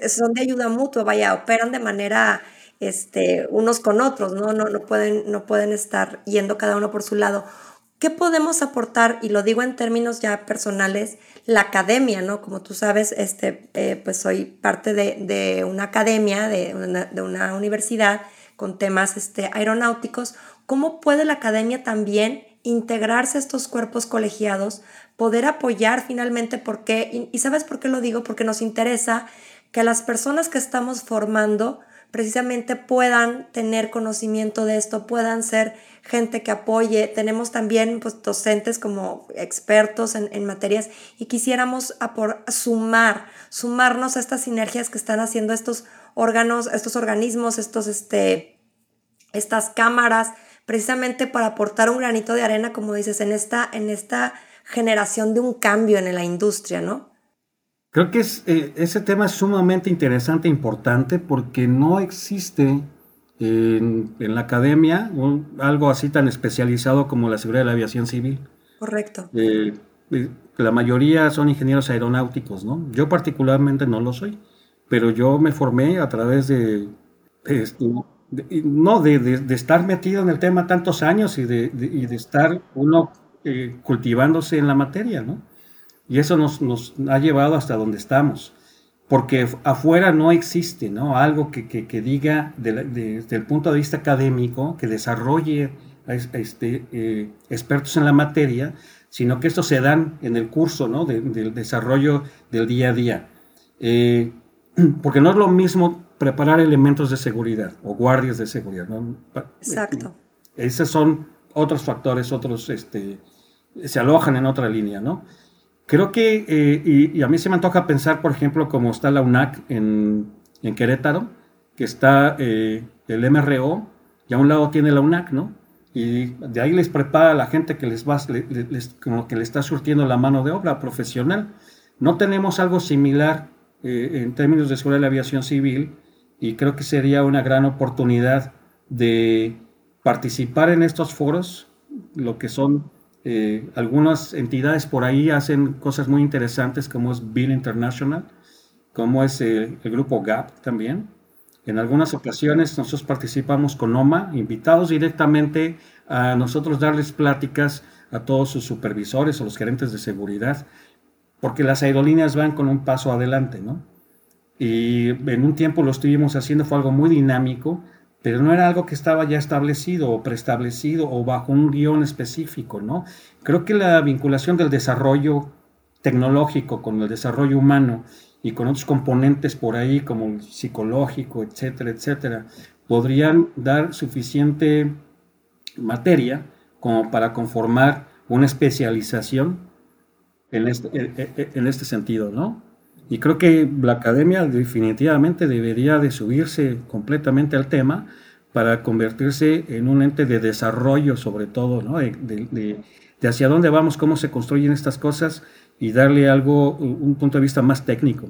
S1: son de ayuda mutua, vaya, operan de manera este, unos con otros, ¿no? No, no, pueden, no pueden estar yendo cada uno por su lado. ¿Qué podemos aportar? Y lo digo en términos ya personales, la academia, ¿no? Como tú sabes, este, eh, pues soy parte de, de una academia, de una, de una, universidad con temas este, aeronáuticos. ¿Cómo puede la academia también integrarse a estos cuerpos colegiados poder apoyar finalmente, porque, y, sabes por qué lo digo, porque nos interesa que las personas que estamos formando precisamente puedan tener conocimiento de esto, puedan ser gente que apoye. Tenemos también pues, docentes como expertos en, materias y quisiéramos sumar, sumarnos a estas sinergias que están haciendo estos órganos, estos organismos, estos, este, estas cámaras, precisamente para aportar un granito de arena, como dices, en esta, en esta generación de un cambio en la industria, ¿no?
S2: Creo que es, eh, ese tema es sumamente interesante e importante porque no existe en, la academia algo así tan especializado como la seguridad de la aviación civil.
S1: Correcto.
S2: Eh, eh, la mayoría son ingenieros aeronáuticos, ¿no? Yo particularmente no lo soy, pero yo me formé a través de, no, de, estar metido en el tema tantos años y de, y de estar uno eh, cultivándose en la materia, ¿no? Y eso nos, nos, ha llevado hasta donde estamos porque afuera no existe ¿no? algo que, que, diga desde el punto de vista académico, que desarrolle este, eh, expertos en la materia, sino que esto se dan en el curso ¿no? del desarrollo del día a día. Eh, porque no es lo mismo preparar elementos de seguridad o guardias de seguridad. ¿no?
S1: Exacto.
S2: Esos son otros factores, otros este, se alojan en otra línea, ¿no? Creo que, eh, y, a mí se me antoja pensar, por ejemplo, como está la UNAC en, Querétaro, que está eh, el MRO, y a un lado tiene la UNAC, ¿no? Y de ahí les prepara la gente que les va, como que le está surtiendo la mano de obra profesional. No tenemos algo similar eh, en términos de seguridad de la aviación civil, y creo que sería una gran oportunidad de participar en estos foros, lo que son eh, algunas entidades por ahí hacen cosas muy interesantes como es Bill International, como es el, grupo GAP también. En algunas ocasiones nosotros participamos con OMA, invitados directamente a nosotros darles pláticas a todos sus supervisores o los gerentes de seguridad, porque las aerolíneas van con un paso adelante, ¿no? Y en un tiempo lo estuvimos haciendo, fue algo muy dinámico, pero no era algo que estaba ya establecido o preestablecido o bajo un guion específico, ¿no? Creo que la vinculación del desarrollo tecnológico con el desarrollo humano y con otros componentes por ahí como psicológico, etcétera, etcétera, podrían dar suficiente materia como para conformar una especialización en este, en este sentido, ¿no? Y creo que la academia definitivamente debería de subirse completamente al tema para convertirse en un ente de desarrollo sobre todo, ¿no? de, hacia dónde vamos, cómo se construyen estas cosas y darle algo, un punto de vista más técnico.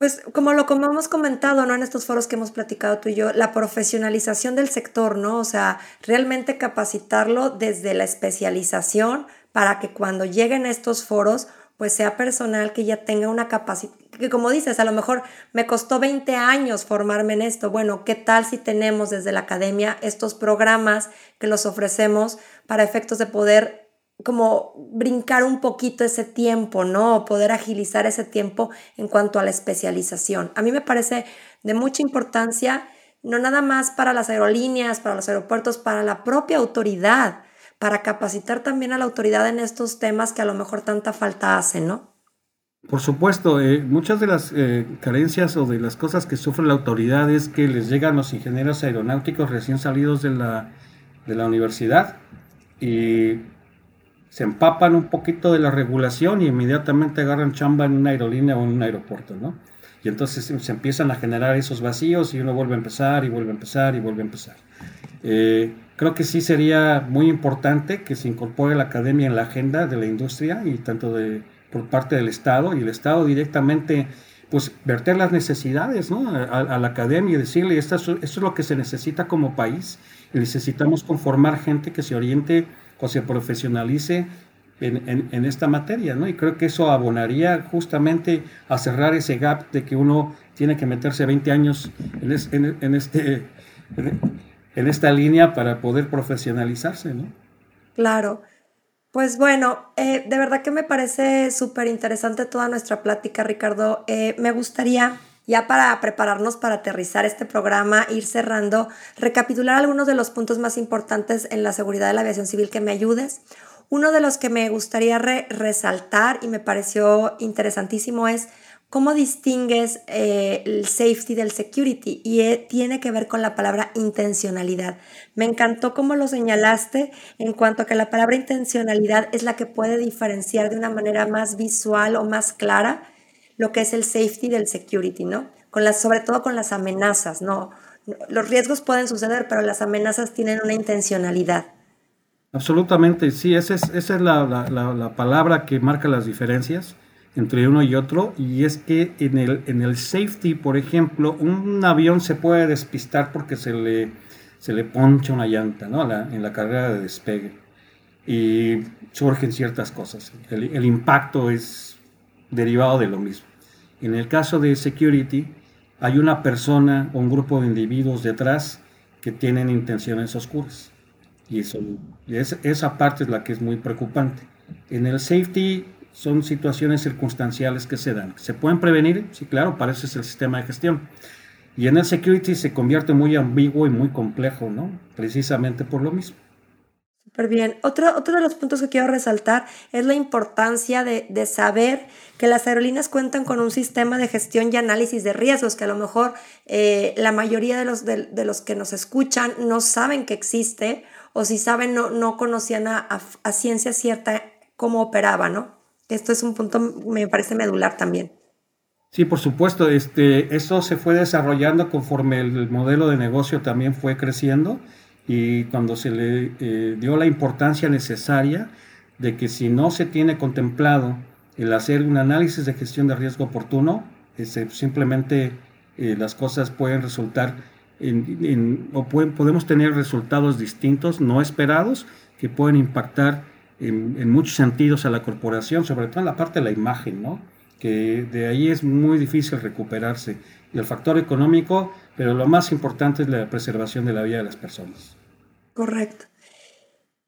S1: Pues como lo hemos comentado, ¿no? En estos foros que hemos platicado tú y yo, la profesionalización del sector, ¿no? O sea, realmente capacitarlo desde la especialización para que cuando lleguen estos foros pues sea personal que ya tenga una capacidad, que como dices, a lo mejor me costó 20 años formarme en esto. Bueno, ¿qué tal si tenemos desde la academia estos programas que los ofrecemos para efectos de poder como brincar un poquito ese tiempo, ¿no? Poder agilizar ese tiempo en cuanto a la especialización. A mí me parece de mucha importancia, no nada más para las aerolíneas, para los aeropuertos, para la propia autoridad para capacitar también a la autoridad en estos temas que a lo mejor tanta falta hacen, ¿no?
S2: Por supuesto, eh, muchas de las eh, carencias o de las cosas que sufre la autoridad es que les llegan los ingenieros aeronáuticos recién salidos de la, de la universidad y se empapan un poquito de la regulación y inmediatamente agarran chamba en una aerolínea o en un aeropuerto, ¿no? Y entonces se empiezan a generar esos vacíos y uno vuelve a empezar y vuelve a empezar y vuelve a empezar. Eh, creo que sí sería muy importante que se incorpore la academia en la agenda de la industria y tanto de, por parte del Estado y el Estado directamente pues verter las necesidades ¿no? a, la academia y decirle esto, esto, es lo que se necesita como país y necesitamos conformar gente que se oriente o se profesionalice en, en, esta materia, ¿no? Y creo que eso abonaría justamente a cerrar ese gap de que uno tiene que meterse 20 años en, en este, en esta línea para poder profesionalizarse, ¿no?
S1: Claro. Pues bueno, eh, de verdad que me parece súper interesante toda nuestra plática, Ricardo. Eh, me gustaría, ya para prepararnos para aterrizar este programa, ir cerrando, recapitular algunos de los puntos más importantes en la seguridad de la aviación civil que me ayudes. Uno de los que me gustaría resaltar y me pareció interesantísimo es ¿cómo distingues eh, el safety del security? Y eh, tiene que ver con la palabra intencionalidad. Me encantó cómo lo señalaste en cuanto a que la palabra intencionalidad es la que puede diferenciar de una manera más visual o más clara lo que es el safety del security, ¿no? Sobre todo con las amenazas, ¿no? Los riesgos pueden suceder, pero las amenazas tienen una intencionalidad.
S2: Absolutamente, sí, esa es, esa es la, la, palabra que marca las diferencias entre uno y otro, y es que en el, en el safety, por ejemplo, un avión se puede despistar porque se le, se le poncha una llanta ¿no? en la carrera de despegue, y surgen ciertas cosas. El, el impacto es derivado de lo mismo. En el caso de security, hay una persona o un grupo de individuos detrás que tienen intenciones oscuras. Y, eso, esa parte es la que es muy preocupante. En el safety son situaciones circunstanciales que se dan. ¿Se pueden prevenir? Sí, claro, para eso es el sistema de gestión. Y en el security se convierte muy ambiguo y muy complejo, ¿no? Precisamente por lo mismo.
S1: Súper bien. Otro, otro de los puntos que quiero resaltar es la importancia de, de, saber que las aerolíneas cuentan con un sistema de gestión y análisis de riesgos que a lo mejor eh, la mayoría de los, de, de los que nos escuchan no saben que existe o si saben no, no conocían a, a, ciencia cierta cómo operaba, ¿no? Esto es un punto, me parece medular también.
S2: Sí, por supuesto, este, eso se fue desarrollando conforme el modelo de negocio también fue creciendo y cuando se le eh, dio la importancia necesaria de que si no se tiene contemplado el hacer un análisis de gestión de riesgo oportuno, simplemente eh, las cosas pueden resultar o podemos tener resultados distintos, no esperados, que pueden impactar en, muchos sentidos a la corporación, sobre todo en la parte de la imagen, ¿no? que de ahí es muy difícil recuperarse. Y el factor económico, pero lo más importante es la preservación de la vida de las personas.
S1: Correcto.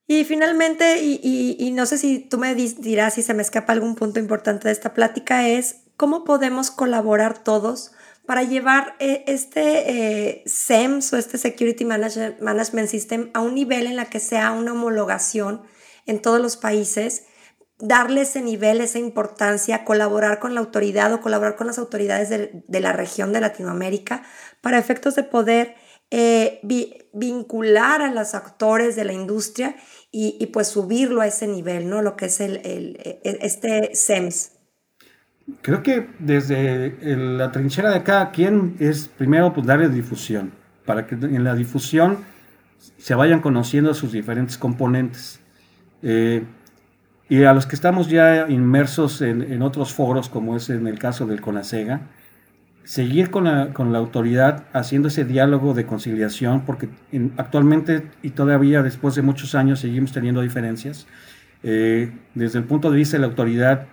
S1: Y finalmente, y, y no sé si tú me dirás si se me escapa algún punto importante de esta plática, es cómo podemos colaborar todos para llevar eh, este eh, SEMS o este Security Management System a un nivel en la que sea una homologación en todos los países, darle ese nivel, esa importancia, colaborar con la autoridad o colaborar con las autoridades de, la región de Latinoamérica para efectos de poder eh, vincular a los actores de la industria y, pues subirlo a ese nivel, ¿no? Lo que es el, el este SEMS.
S2: Creo que desde la trinchera de cada quien es primero pues, darle difusión, para que en la difusión se vayan conociendo sus diferentes componentes. Eh, y a los que estamos ya inmersos en, otros foros, como es en el caso del CONASEGA, seguir con la, con la autoridad haciendo ese diálogo de conciliación, porque actualmente y todavía después de muchos años seguimos teniendo diferencias. Eh, desde el punto de vista de la autoridad,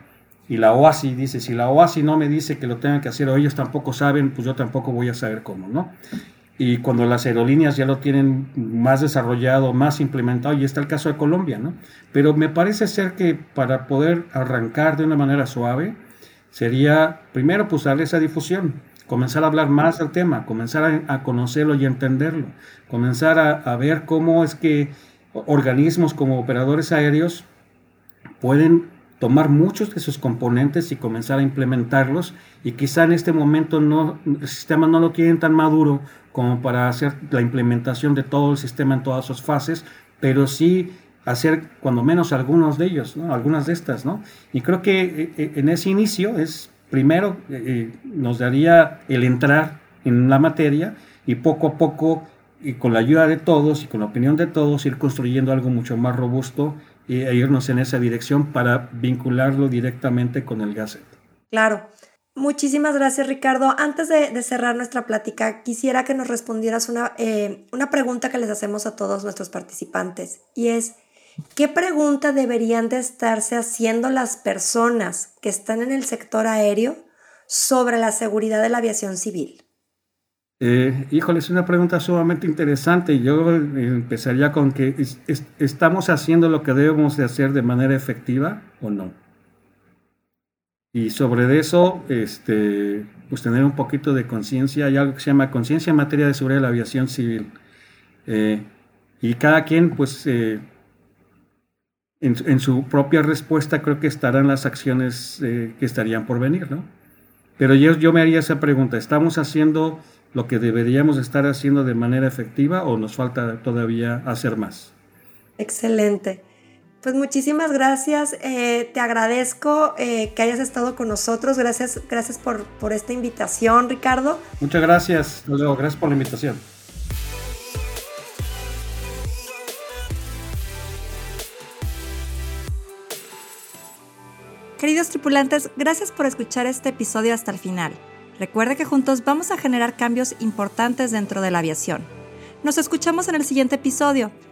S2: y la OASI dice, si la OASI no me dice que lo tengan que hacer o ellos tampoco saben, pues yo tampoco voy a saber cómo, ¿no? Y cuando las aerolíneas ya lo tienen más desarrollado, más implementado, y está el caso de Colombia, ¿no? Pero me parece ser que para poder arrancar de una manera suave, sería primero pues esa difusión, comenzar a hablar más del tema, comenzar a, conocerlo y entenderlo, comenzar a, a ver cómo es que organismos como operadores aéreos pueden tomar muchos de sus componentes y comenzar a implementarlos y quizá en este momento no, el sistema no lo tienen tan maduro como para hacer la implementación de todo el sistema en todas sus fases, pero sí hacer cuando menos algunos de ellos, ¿no? algunas de estas, ¿no? Y creo que eh, eh, en ese inicio es, primero, eh, nos daría el entrar en la materia y poco a poco, y con la ayuda de todos y con la opinión de todos, ir construyendo algo mucho más robusto e irnos en esa dirección para vincularlo directamente con el GASET.
S1: Claro. Muchísimas gracias, Ricardo. Antes de, cerrar nuestra plática, quisiera que nos respondieras una, eh, una pregunta que les hacemos a todos nuestros participantes y es, ¿qué pregunta deberían de estarse haciendo las personas que están en el sector aéreo sobre la seguridad de la aviación civil?
S2: Eh, híjole, es una pregunta sumamente interesante. Yo empezaría con que estamos haciendo lo que debemos de hacer de manera efectiva o no. Y sobre eso, este, pues tener un poquito de conciencia. Hay algo que se llama conciencia en materia de seguridad de la aviación civil. Eh, y cada quien, pues, eh, en, su propia respuesta creo que estarán las acciones que estarían por venir, ¿no? Pero yo, yo me haría esa pregunta, ¿estamos haciendo lo que deberíamos estar haciendo de manera efectiva o nos falta todavía hacer más?
S1: Excelente. Pues muchísimas gracias. Eh, te agradezco eh, que hayas estado con nosotros. Gracias, gracias por, por esta invitación, Ricardo.
S2: Muchas gracias. Luego, gracias por la invitación.
S1: Queridos tripulantes, gracias por escuchar este episodio hasta el final. Recuerde que juntos vamos a generar cambios importantes dentro de la aviación. Nos escuchamos en el siguiente episodio